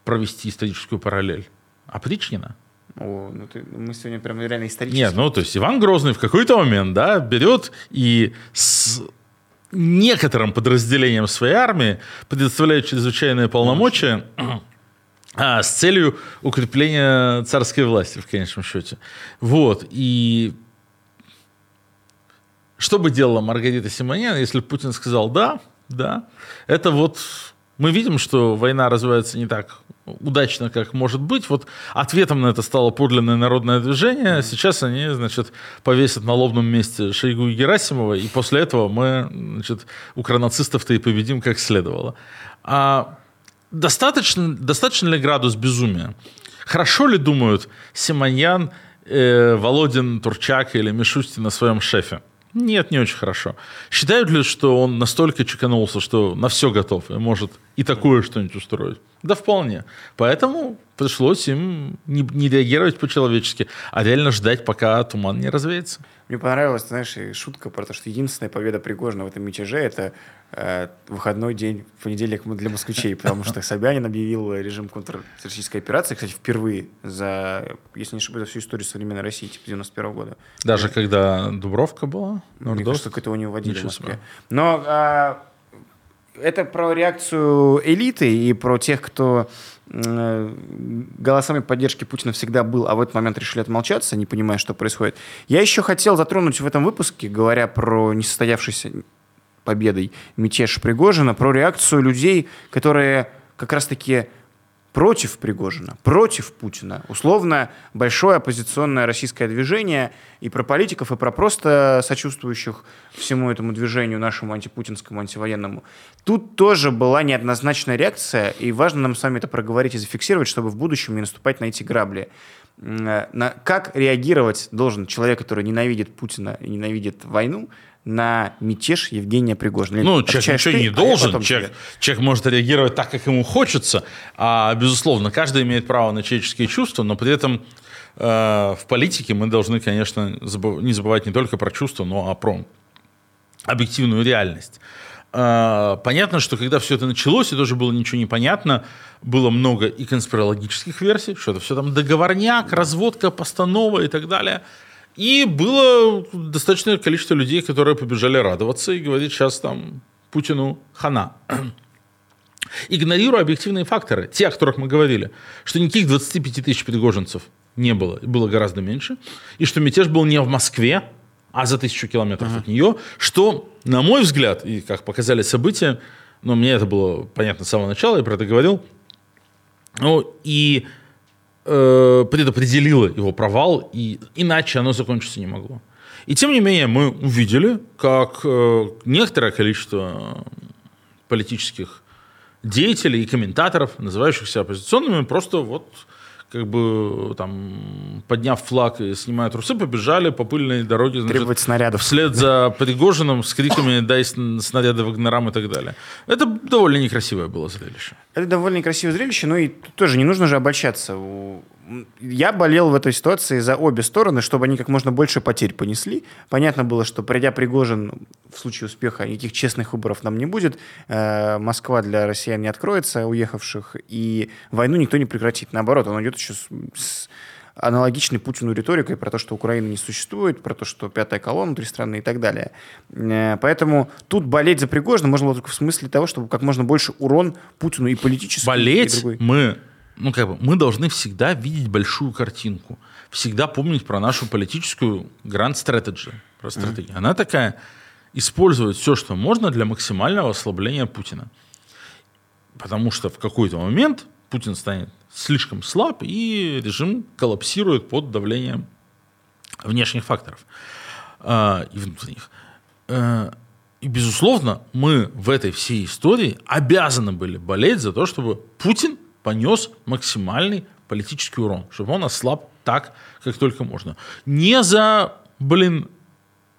провести историческую параллель. Опричнина. О, ну ты, мы сегодня прям реально исторически. Нет, ну то есть Иван Грозный в какой-то момент, да, берет и с некоторым подразделением своей армии предоставляет чрезвычайные полномочия а, с целью укрепления царской власти, в конечном счете. Вот, и что бы делала Маргарита Симонян, если Путин сказал «да», да, это вот мы видим, что война развивается не так удачно, как может быть. Вот ответом на это стало подлинное народное движение. Сейчас они, значит, повесят на лобном месте Шойгу и Герасимова, и после этого мы, значит, укронацистов-то и победим как следовало. А достаточно, достаточно ли градус безумия? Хорошо ли думают Симоньян, э, Володин, Турчак или Мишустин на своем шефе? Нет, не очень хорошо. Считают ли, что он настолько чеканулся, что на все готов и может и такое что-нибудь устроить? Да вполне. Поэтому пришлось им не, не реагировать по-человечески, а реально ждать, пока туман не развеется. Мне понравилась, знаешь, шутка про то, что единственная победа Пригожина в этом мятеже – это э, выходной день, в понедельник для москвичей, потому что Собянин объявил режим контртеррористической операции, кстати, впервые за, если не ошибаюсь, за всю историю современной России, типа 91 года. Даже когда Дубровка была? Мне кажется, что это у него водили в Москве. Но а, это про реакцию элиты и про тех, кто э, голосами поддержки Путина всегда был, а в этот момент решили отмолчаться, не понимая, что происходит. Я еще хотел затронуть в этом выпуске, говоря про несостоявшийся победой мятеж Пригожина, про реакцию людей, которые как раз-таки против Пригожина, против Путина. Условно, большое оппозиционное российское движение и про политиков, и про просто сочувствующих всему этому движению, нашему антипутинскому, антивоенному. Тут тоже была неоднозначная реакция, и важно нам с вами это проговорить и зафиксировать, чтобы в будущем не наступать на эти грабли. Э, на, как реагировать должен человек, который ненавидит Путина и ненавидит войну, на мятеж Евгения Пригожина? Ну, человек ничего ты, не а должен. Человек, человек может реагировать так, как ему хочется. А, безусловно, каждый имеет право на человеческие чувства, но при этом э, в политике мы должны, конечно, забыв, не забывать не только про чувства, но и про объективную реальность. Э, понятно, что когда все это началось, и тоже было ничего не понятно, было много и конспирологических версий, что это все там договорняк, разводка, постанова и так далее – и было достаточное количество людей, которые побежали радоваться и говорить, сейчас там Путину хана. Игнорируя объективные факторы, те, о которых мы говорили, что никаких 25 тысяч пригожинцев не было, было гораздо меньше, и что мятеж был не в Москве, а за тысячу километров uh-huh. от нее, что, на мой взгляд, и как показали события, но мне это было понятно с самого начала, я про это говорил, ну, и э, предопределило его провал, и иначе оно закончиться не могло. И тем не менее мы увидели, как э, некоторое количество политических деятелей и комментаторов, называющихся оппозиционными, просто вот как бы там, подняв флаг и снимая трусы, побежали по пыльной дороге. Значит, Требовать снарядов. Вслед за Пригожиным с криками «дай снаряды Вагнерам» и так далее. Это довольно некрасивое было зрелище. Это довольно некрасивое зрелище, но и тоже не нужно же обольщаться. Я болел в этой ситуации за обе стороны, чтобы они как можно больше потерь понесли. Понятно было, что придя Пригожин, в случае успеха никаких честных выборов нам не будет. Э, Москва для россиян не откроется, уехавших, и войну никто не прекратит. Наоборот, он идет еще с, с аналогичной Путину риторикой про то, что Украины не существует, про то, что пятая колонна внутри страны и так далее. Э, поэтому тут болеть за Пригожина можно было только в смысле того, чтобы как можно больше урон Путину и политически, Болеть и другой. мы, ну как бы, мы должны всегда видеть большую картинку, всегда помнить про нашу политическую grand strategy, про стратегию. Она такая, использовать все, что можно для максимального ослабления Путина. Потому что в какой-то момент Путин станет слишком слаб, и режим коллапсирует под давлением внешних факторов э, и внутренних. Э, и, безусловно, мы в этой всей истории обязаны были болеть за то, чтобы Путин понес максимальный политический урон, чтобы он ослаб так, как только можно. Не за, блин,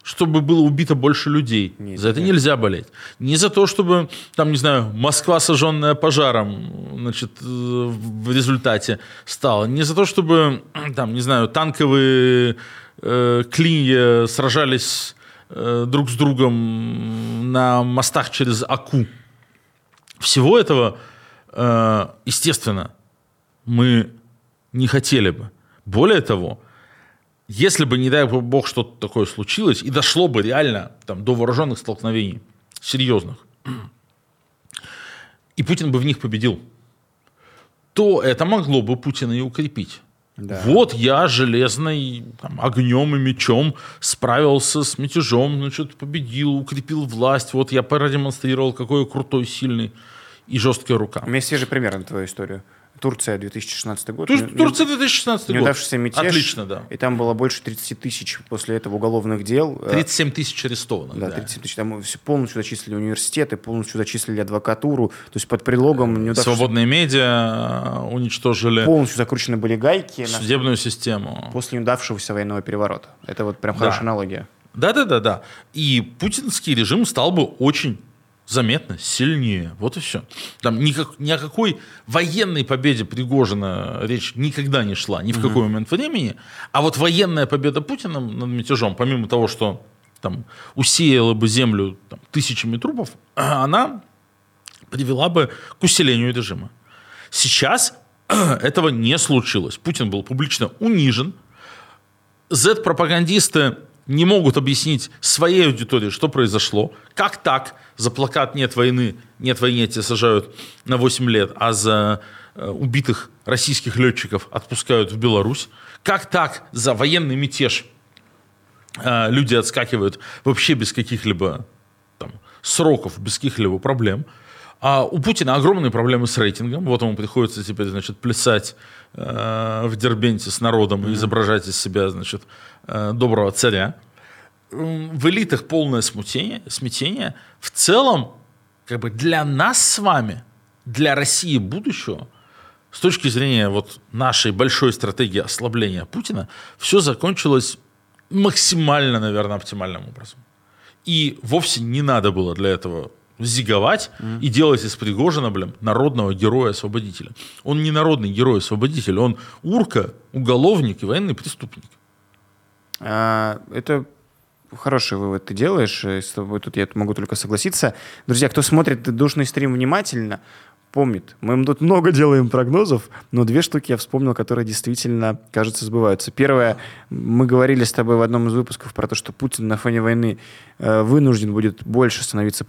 чтобы было убито больше людей. Нет, за это нет. нельзя болеть. Не за то, чтобы, там, не знаю, Москва, сожженная пожаром, значит, э, в результате стала. Не за то, чтобы, там, не знаю, танковые э, клинья сражались э, друг с другом на мостах через Аку. Всего этого, естественно, мы не хотели бы. Более того, если бы, не дай бог, что-то такое случилось, и дошло бы реально там, до вооруженных столкновений, серьезных, и Путин бы в них победил, то это могло бы Путина и укрепить. Да. Вот я железной там, огнем и мечом справился с мятежом, значит, победил, укрепил власть. Вот я продемонстрировал, какой я крутой, сильный и жесткая рука. У меня свежий пример на твою историю. Турция, 2016 год. Тур- Турция 2016 год. Неудавшийся мятеж. Отлично, да. И там было больше 30 тысяч после этого уголовных дел. Э, 37 тысяч арестованных. Да, да. 37 тысяч. Там все полностью зачислили университеты, полностью зачислили адвокатуру. То есть под предлогом неудавшегося- Свободные медиа э, уничтожили полностью закручены были гайки на- судебную систему. после неудавшегося военного переворота. Это вот прям хорошая аналогия. Да-да-да-да. И путинский режим стал бы очень заметно сильнее. Вот и все. Там никак, ни о какой военной победе Пригожина речь никогда не шла, ни в какой момент времени. А вот военная победа Путина над мятежом, помимо того, что там усеяла бы землю там, тысячами трупов, она привела бы к усилению режима. Сейчас этого не случилось. Путин был публично унижен. Z-пропагандисты не могут объяснить своей аудитории, что произошло. Как так? За плакат «Нет войны», «Нет войне» тебя сажают на 8 лет, а за э, убитых российских летчиков отпускают в Беларусь. Как так? За военный мятеж э, люди отскакивают вообще без каких-либо сроков, без каких-либо проблем. А у Путина огромные проблемы с рейтингом. Вот ему приходится теперь, значит, плясать э, в Дербенте с народом и изображать из себя, значит, э, доброго царя. В элитах полное смутение, смятение. В целом, как бы для нас с вами, для России будущего, с точки зрения вот нашей большой стратегии ослабления Путина, все закончилось максимально, наверное, оптимальным образом. И вовсе не надо было для этого зиговать и делать из Пригожина, блин, народного героя-освободителя. Он не народный герой-освободитель, он урка, уголовник и военный преступник. А, Это хороший вывод ты делаешь, и с тобой тут я могу только согласиться. Друзья, кто смотрит душный стрим внимательно, помнит, мы тут много делаем прогнозов, но две штуки я вспомнил, которые действительно, кажется, сбываются. Первое, мы говорили с тобой в одном из выпусков про то, что Путин на фоне войны э, вынужден будет больше становиться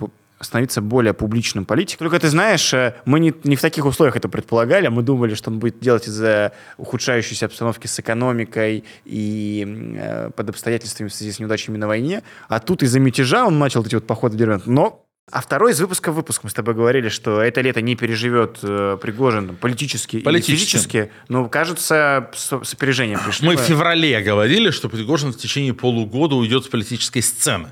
становиться более публичным политиком. Только ты знаешь, э, мы не, не в таких условиях это предполагали, мы думали, что он будет делать из-за ухудшающейся обстановки с экономикой и э, под обстоятельствами в связи с неудачами на войне. А тут из-за мятежа он начал эти вот походы в Дербент. Но а второй из выпуска в выпуск мы с тобой говорили, что это лето не переживет э, Пригожин политически, Политически. и физически, но кажется с, с опережением пришли. Мы в феврале говорили, что Пригожин в течение полугода уйдет с политической сцены.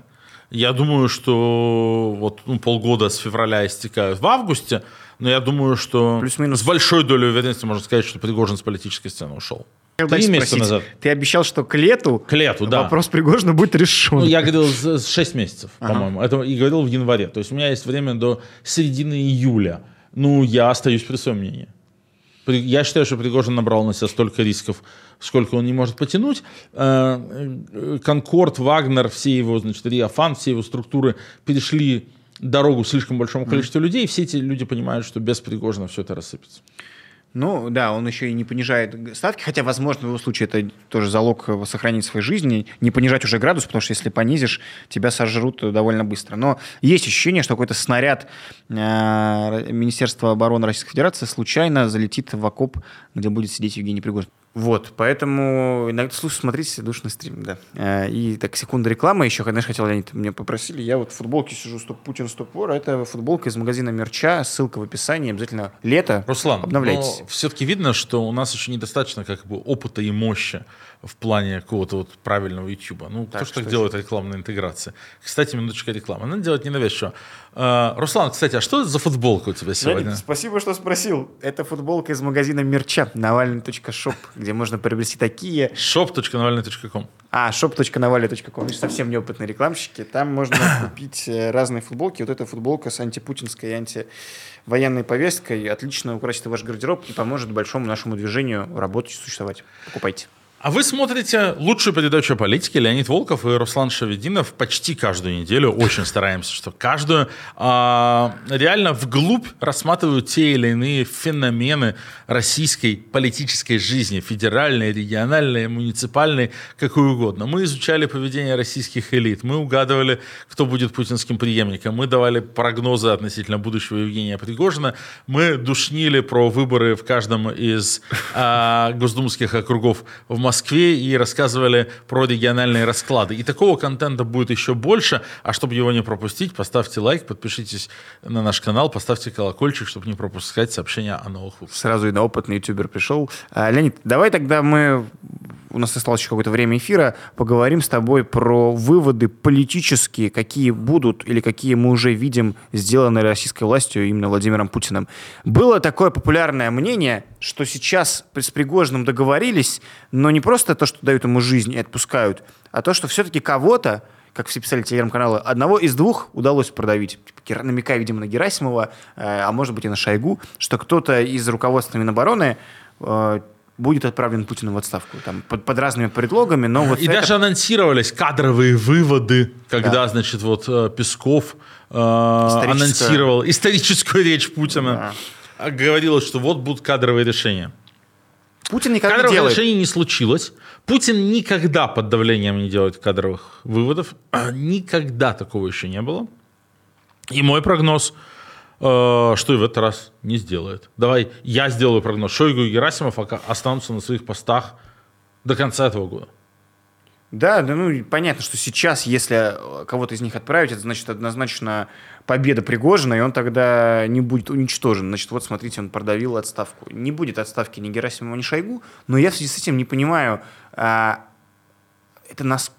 Я думаю, что вот ну, полгода с февраля истекают в августе, но я думаю, что Плюс-минус. с большой долей уверенности можно сказать, что Пригожин с политической сцены ушел. Три месяца назад. Ты обещал, что к лету, К лету, да. вопрос Пригожина будет решен. Ну, я говорил за 6 месяцев, по-моему. Это и говорил в январе. То есть у меня есть время до середины июля. Ну, я остаюсь при своем мнении. Я считаю, что Пригожин набрал на себя столько рисков, сколько он не может потянуть. Э, э, Конкорд, Вагнер, все его, значит, Риафан, все его структуры перешли дорогу слишком большому количеству mm. людей, все эти люди понимают, что без Пригожина все это рассыпется. Ну, да, он еще и не понижает ставки, хотя, возможно, в его случае это тоже залог сохранить своей жизни, не понижать уже градус, потому что если понизишь, тебя сожрут довольно быстро. Но есть ощущение, что какой-то снаряд э, Министерства обороны Российской Федерации случайно залетит в окоп, где будет сидеть Евгений Пригожин. Вот, поэтому иногда, слушай, смотрите душный стрим, да. Э, и так, секунда рекламы еще, знаешь, хотел, Леонид, мне попросили, я вот в футболке сижу «Стоп Путин, стоп вор», а это футболка из магазина Мерча, ссылка в описании, обязательно лето, Руслан, обновляйтесь. но все-таки видно, что у нас еще недостаточно как бы опыта и мощи в плане какого-то вот правильного YouTube. Ну, так, кто что так делает рекламная интеграция. Кстати, минуточка рекламы. Надо делать ненавязчиво. Uh, Руслан, кстати, а что это за футболка у тебя сегодня? Леонид, спасибо, что спросил. Это футболка из магазина мерча Навальный.шоп, где можно приобрести такие... shop.navalny.com А, shop.navalny.com. Видишь, совсем неопытные рекламщики. Там можно купить э, разные футболки. Вот эта футболка с антипутинской и антивоенной повесткой отлично украсит ваш гардероб и поможет большому нашему движению работать и существовать. Покупайте. А вы смотрите лучшую передачу о политике. Леонид Волков и Руслан Шавединов почти каждую неделю. Очень стараемся, что каждую а, реально вглубь рассматривают те или иные феномены российской политической жизни. Федеральной, региональной, муниципальной, какой угодно. Мы изучали поведение российских элит. Мы угадывали, кто будет путинским преемником. Мы давали прогнозы относительно будущего Евгения Пригожина. Мы душнили про выборы в каждом из а, госдумских округов в Москве Москве и рассказывали про региональные расклады. И такого контента будет еще больше. А чтобы его не пропустить, поставьте лайк, подпишитесь на наш канал, поставьте колокольчик, чтобы не пропускать сообщения о новых выпусках. Сразу и на опытный ютубер пришел. А, Леонид, давай тогда мы у нас осталось еще какое-то время эфира, поговорим с тобой про выводы политические, какие будут или какие мы уже видим сделаны российской властью именно Владимиром Путиным. Было такое популярное мнение, что сейчас с Пригожиным договорились, но не просто то, что дают ему жизнь и отпускают, а то, что все-таки кого-то, как все писали телеграм-каналы, одного из двух удалось продавить. Типа, намекая, видимо, на Герасимова, э, а может быть и на Шойгу, что кто-то из руководства Минобороны э, будет отправлен Путину в отставку. Там, под, под разными предлогами, но вот И это... даже анонсировались кадровые выводы, когда, да. значит, вот э, Песков э, анонсировал историческую речь Путина. Да. Говорилось, что вот будут кадровые решения. Путин никогда Кадровых не делает. решений не случилось. Путин никогда под давлением не делает кадровых выводов. Никогда такого еще не было. И мой прогноз – что и в этот раз не сделает. Давай я сделаю прогноз. Шойгу и Герасимов останутся на своих постах до конца этого года. Да, да, ну понятно, что сейчас, если кого-то из них отправить, это значит однозначно победа Пригожина, и он тогда не будет уничтожен. Значит, вот смотрите, он продавил отставку. Не будет отставки ни Герасимова, ни Шойгу, но я в связи с этим не понимаю, а, это нас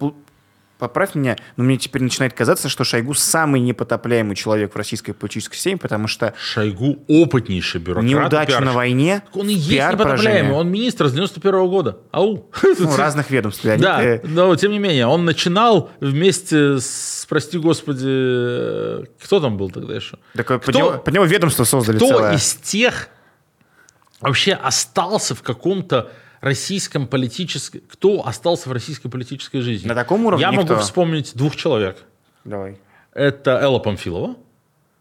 поправь меня, но мне теперь начинает казаться, что Шойгу самый непотопляемый человек в российской политической системе, потому что... Шойгу опытнейший бюрократ. Неудача пиар... на войне, Он и есть непотопляемый, он министр с 91 -го года. Ау. Ну, разных ведомств. Да, но тем не менее, он начинал вместе с, прости господи, кто там был тогда еще? Такое, кто, под, него, под него ведомство создали Кто целое. из тех вообще остался в каком-то российском политическом... Кто остался в российской политической жизни? На таком уровне Я никто. могу вспомнить двух человек. Давай. Это Элла Памфилова,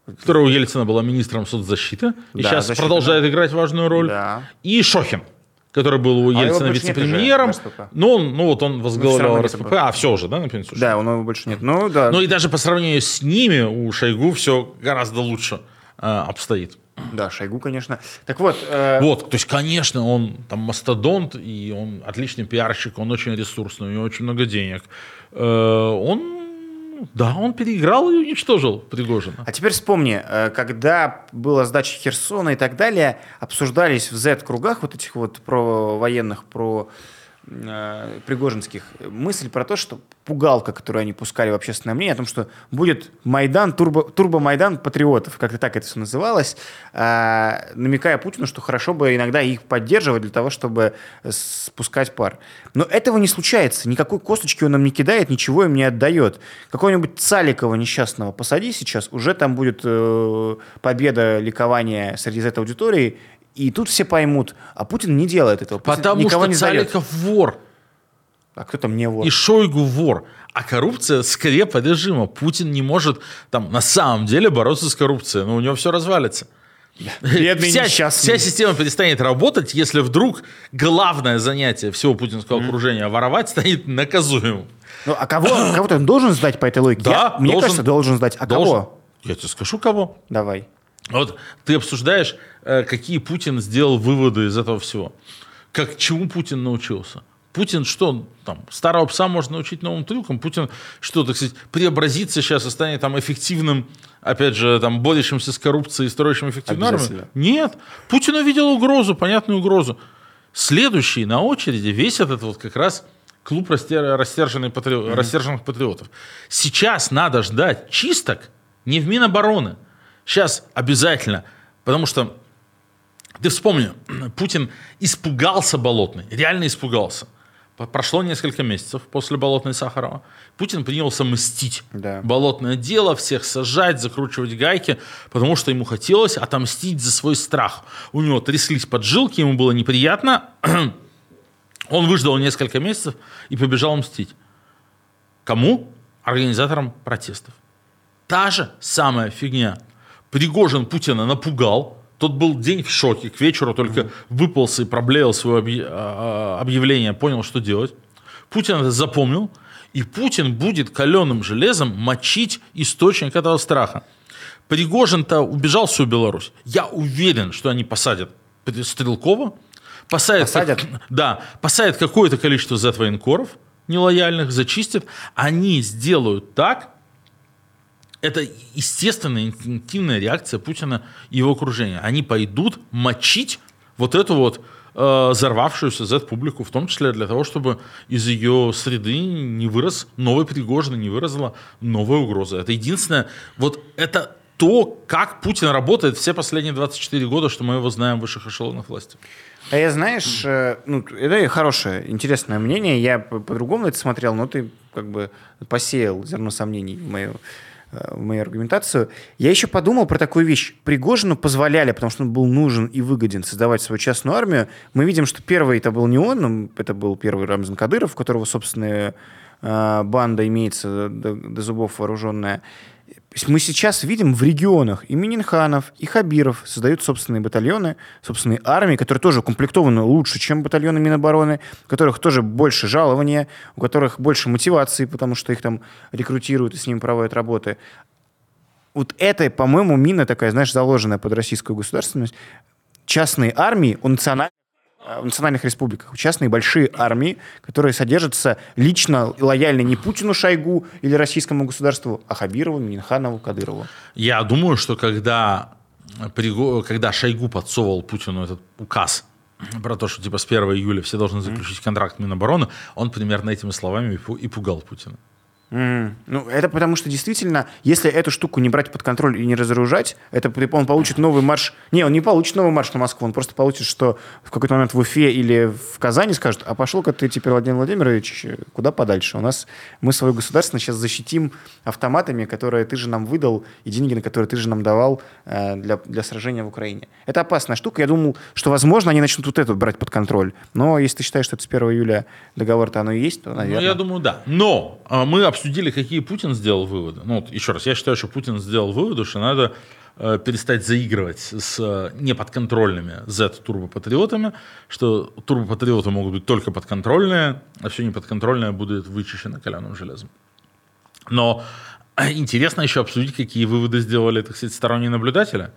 которая у Ельцина была министром соцзащиты, и да, сейчас защита, продолжает да. играть важную роль. Да. И Шохин, который был у а Ельцина вице-премьером. Но он, ну вот он возглавлял РСПП. А, все уже, да, на пенсию? Да, у него больше нет. Ну, да. Ну и даже по сравнению с ними у Шойгу все гораздо лучше э, обстоит. Да, Шойгу, конечно. Так вот. Э... Вот, то есть, конечно, он там мастодонт, и он отличный пиарщик, он очень ресурсный, у него очень много денег. Э, он, да, он переиграл и уничтожил Пригожина. А теперь вспомни, э, когда была сдача Херсона и так далее, обсуждались в Z-кругах вот этих вот про военных, про э, пригожинских мысль про то, что пугалка, которую они пускали в общественное мнение, о том, что будет Майдан, турбо, турбо-майдан патриотов, как-то так это все называлось, э, намекая Путину, что хорошо бы иногда их поддерживать для того, чтобы спускать пар. Но этого не случается. Никакой косточки он нам не кидает, ничего им не отдает. Какого-нибудь Цаликова несчастного посади сейчас, уже там будет э, победа, ликование среди этой аудитории, И тут все поймут, а Путин не делает этого. Путин Потому никого что не вор. А кто там не вор? И Шойгу вор. А коррупция скрепа режима. Путин не может там на самом деле бороться с коррупцией. Но у него все развалится. Бедный вся, несчастный. вся система перестанет работать, если вдруг главное занятие всего путинского окружения воровать станет наказуемым. Ну, а кого, кого-то он должен сдать по этой логике? Да, Я- Мне должен. кажется, должен сдать. А Должен. кого? Я тебе скажу, кого. Давай. Вот ты обсуждаешь, э, какие Путин сделал выводы из этого всего. Как чему Путин научился? Путин что, там, старого пса можно научить новым трюкам? Путин что, так сказать, преобразится сейчас и станет там эффективным, опять же, там, борющимся с коррупцией, строящим эффективную армию? Нет. Путин увидел угрозу, понятную угрозу. Следующий на очереди весь этот вот как раз клуб растер- патри- растерженных патриотов. Сейчас надо ждать чисток не в Минобороны. Сейчас обязательно, потому что ты вспомни, Путин испугался Болотной, реально испугался. Прошло несколько месяцев после Болотной Сахарова. Путин принялся мстить. Да. Болотное дело, всех сажать, закручивать гайки, потому что ему хотелось отомстить за свой страх. У него тряслись поджилки, ему было неприятно. Он выждал несколько месяцев и побежал мстить. Кому? Организаторам протестов. Та же самая фигня. Пригожин Путина напугал. Тот был день в шоке. К вечеру только выполз и проблеял свое а, а, объявление, понял, что делать. Путин это запомнил. И Путин будет каленым железом мочить источник этого страха. Пригожин-то убежал всю Беларусь. Я уверен, что они посадят Стрелкова, посадят, Посадят? да, посадят какое-то количество Z-военкоров нелояльных, зачистят. Они сделают так, это естественная инстинктивная реакция Путина и его окружения. Они пойдут мочить вот эту вот э, взорвавшуюся Z-публику, в том числе для того, чтобы из ее среды не вырос новый Пригожин, не выросла новая угроза. Это единственное, вот это то, как Путин работает все последние 24 года, что мы его знаем в высших эшелонах власти. А я, знаешь, э, ну, это хорошее, интересное мнение. Я по- по-другому это смотрел, но ты как бы посеял зерно сомнений в мою, в мою аргументацию. Я еще подумал про такую вещь. Пригожину позволяли, потому что он был нужен и выгоден создавать свою частную армию. Мы видим, что первый это был не он, это был первый Рамзан Кадыров, у которого собственная э, банда имеется до, до зубов вооруженная. Мы сейчас видим в регионах и Мининханов, и Хабиров создают собственные батальоны, собственные армии, которые тоже укомплектованы лучше, чем батальоны Минобороны, у которых тоже больше жалования, у которых больше мотивации, потому что их там рекрутируют и с ними проводят работы. Вот это, по-моему, мина такая, знаешь, заложенная под российскую государственность. Частные армии у национальных в национальных республиках, частные большие армии, которые содержатся лично лояльны не Путину, Шойгу или российскому государству, а Хабирову, Минханову, Кадырову. Я думаю, что когда, когда Шойгу подсовывал Путину этот указ про то, что типа с 1 июля все должны заключить контракт Минобороны, он примерно этими словами и пугал Путина. М, Ну, это потому что действительно, если эту штуку не брать под контроль и не разоружать, это он получит новый марш. Не, он не получит новый марш на Москву, он просто получит, что в какой-то момент в Уфе или в Казани скажут, а пошел-ка ты теперь, Владимир Владимирович, куда подальше? У нас мы свою государственность сейчас защитим автоматами, которые ты же нам выдал, и деньги, на которые ты же нам давал э, для, для сражения в Украине. Это опасная штука. Я думал, что, возможно, они начнут вот это брать под контроль. Но если ты считаешь, что это с 1 июля договор-то оно и есть, то, наверное... Ну, я думаю, да. Но а, мы обсудили, какие Путин сделал выводы. Ну, вот, еще раз, я считаю, что Путин сделал выводы, что надо э, перестать заигрывать с э, неподконтрольными Z-турбопатриотами, что турбопатриоты могут быть только подконтрольные, а все неподконтрольное будет вычищено каленым железом. Но э, интересно еще обсудить, какие выводы сделали, так сказать, сторонние наблюдатели.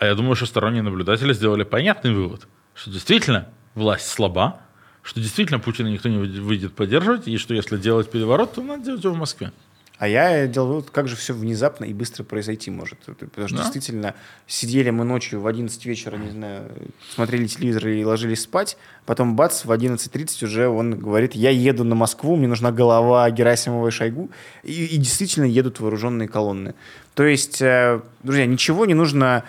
А я думаю, что сторонние наблюдатели сделали понятный вывод, что действительно власть слаба, что действительно Путина никто не выйдет- поддерживать, и что если делать переворот, то надо делать его в Москве. А я делал вывод, как же все внезапно и быстро произойти может. Потому что Да. действительно сидели мы ночью в 11 вечера, не знаю, смотрели телевизор и ложились спать, потом бац, в 11.30 уже он говорит, я еду на Москву, мне нужна голова Герасимова и Шойгу, и, и действительно едут вооруженные колонны. То есть, э, друзья, ничего не нужно...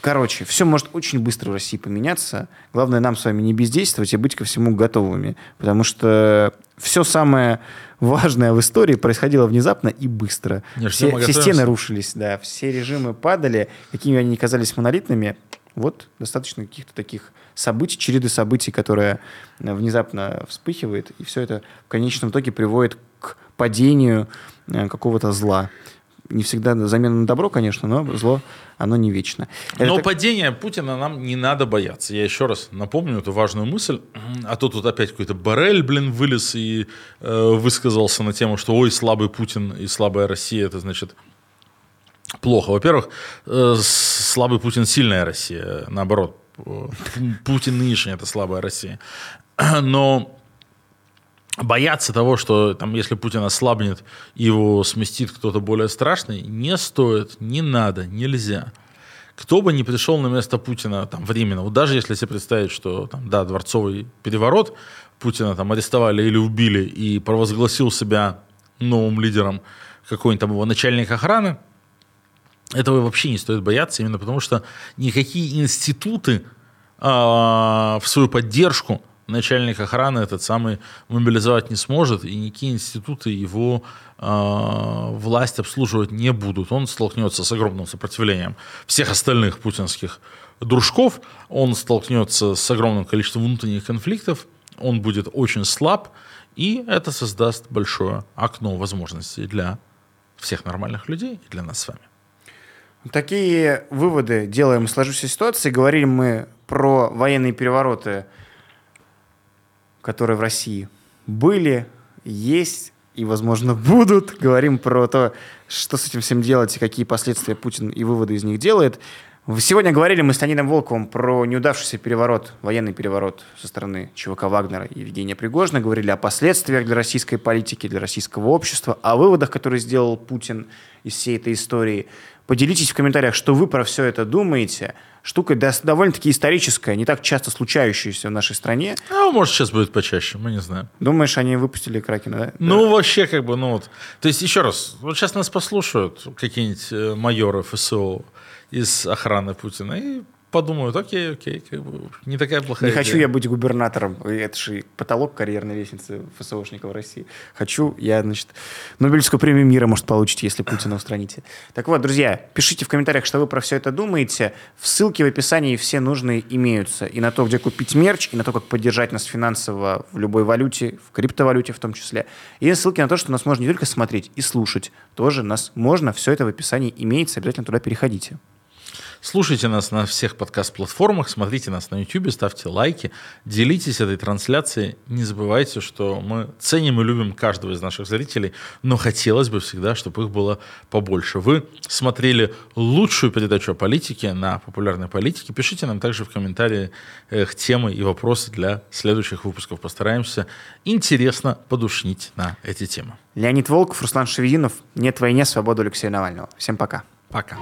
Короче, все может очень быстро в России поменяться. Главное нам с вами не бездействовать и быть ко всему готовыми. Потому что все самое важное в истории происходило внезапно и быстро. Не, все, все стены рушились, да, все режимы падали, какими они ни казались монолитными. Вот достаточно каких-то таких событий, череды событий, которые э, внезапно вспыхивает, и все это в конечном итоге приводит к падению э, какого-то зла. Не всегда замена на добро, конечно, но зло, оно не вечно. Но так... падения Путина нам не надо бояться. Я еще раз напомню эту важную мысль. А то тут опять какой-то Барель, блин, вылез и э, высказался на тему, что ой, слабый Путин и слабая Россия, это значит плохо. Во-первых, э, слабый Путин – сильная Россия. Наоборот, Путин нынешний – это слабая Россия. Но бояться того, что там, если Путин ослабнет, его сместит кто-то более страшный, не стоит, не надо, нельзя. Кто бы ни пришел на место Путина там, временно, вот даже если себе представить, что там, да, дворцовый переворот, Путина там арестовали или убили и провозгласил себя новым лидером какой-нибудь там его начальник охраны, этого вообще не стоит бояться, именно потому что никакие институты а, в свою поддержку начальник охраны этот самый мобилизовать не сможет, и никакие институты его э, власть обслуживать не будут. Он столкнется с огромным сопротивлением всех остальных путинских дружков, он столкнется с огромным количеством внутренних конфликтов, он будет очень слаб, и это создаст большое окно возможностей для всех нормальных людей и для нас с вами. Такие выводы делаем из сложившейся ситуации. Говорили мы про военные перевороты, которые в России были, есть и, возможно, будут. Говорим про то, что с этим всем делать и какие последствия Путин и выводы из них делает. Сегодня говорили мы с Леонидом Волковым про неудавшийся переворот, военный переворот со стороны ЧВК Вагнера и Евгения Пригожина. Говорили о последствиях для российской политики, для российского общества, о выводах, которые сделал Путин из всей этой истории. Поделитесь в комментариях, что вы про все это думаете. Штука довольно-таки историческая, не так часто случающаяся в нашей стране. А может, сейчас будет почаще, мы не знаем. Думаешь, они выпустили Кракена, да? Ну, да. вообще, как бы, ну вот. То есть, еще раз, вот сейчас нас послушают какие-нибудь э, майоры ФСО из охраны Путина и подумают, окей, окей, как бы не такая плохая Не идея. хочу я быть губернатором. Это же потолок карьерной лестницы ФСОшников России. Хочу я, значит, Нобелевскую премию мира, может, получить, если Путина устраните. Так вот, друзья, пишите в комментариях, что вы про все это думаете. В ссылке в описании все нужные имеются. И на то, где купить мерч, и на то, как поддержать нас финансово в любой валюте, в криптовалюте в том числе. И ссылки на то, что нас можно не только смотреть и слушать, тоже нас можно. Все это в описании имеется. Обязательно туда переходите. Слушайте нас на всех подкаст-платформах, смотрите нас на YouTube, ставьте лайки, делитесь этой трансляцией. Не забывайте, что мы ценим и любим каждого из наших зрителей, но хотелось бы всегда, чтобы их было побольше. Вы смотрели лучшую передачу о политике на популярной политике. Пишите нам также в комментариях темы и вопросы для следующих выпусков. Постараемся интересно подушнить на эти темы. Леонид Волков, Руслан Шевединов. Нет войне, свободу Алексея Навального. Всем пока. Пока.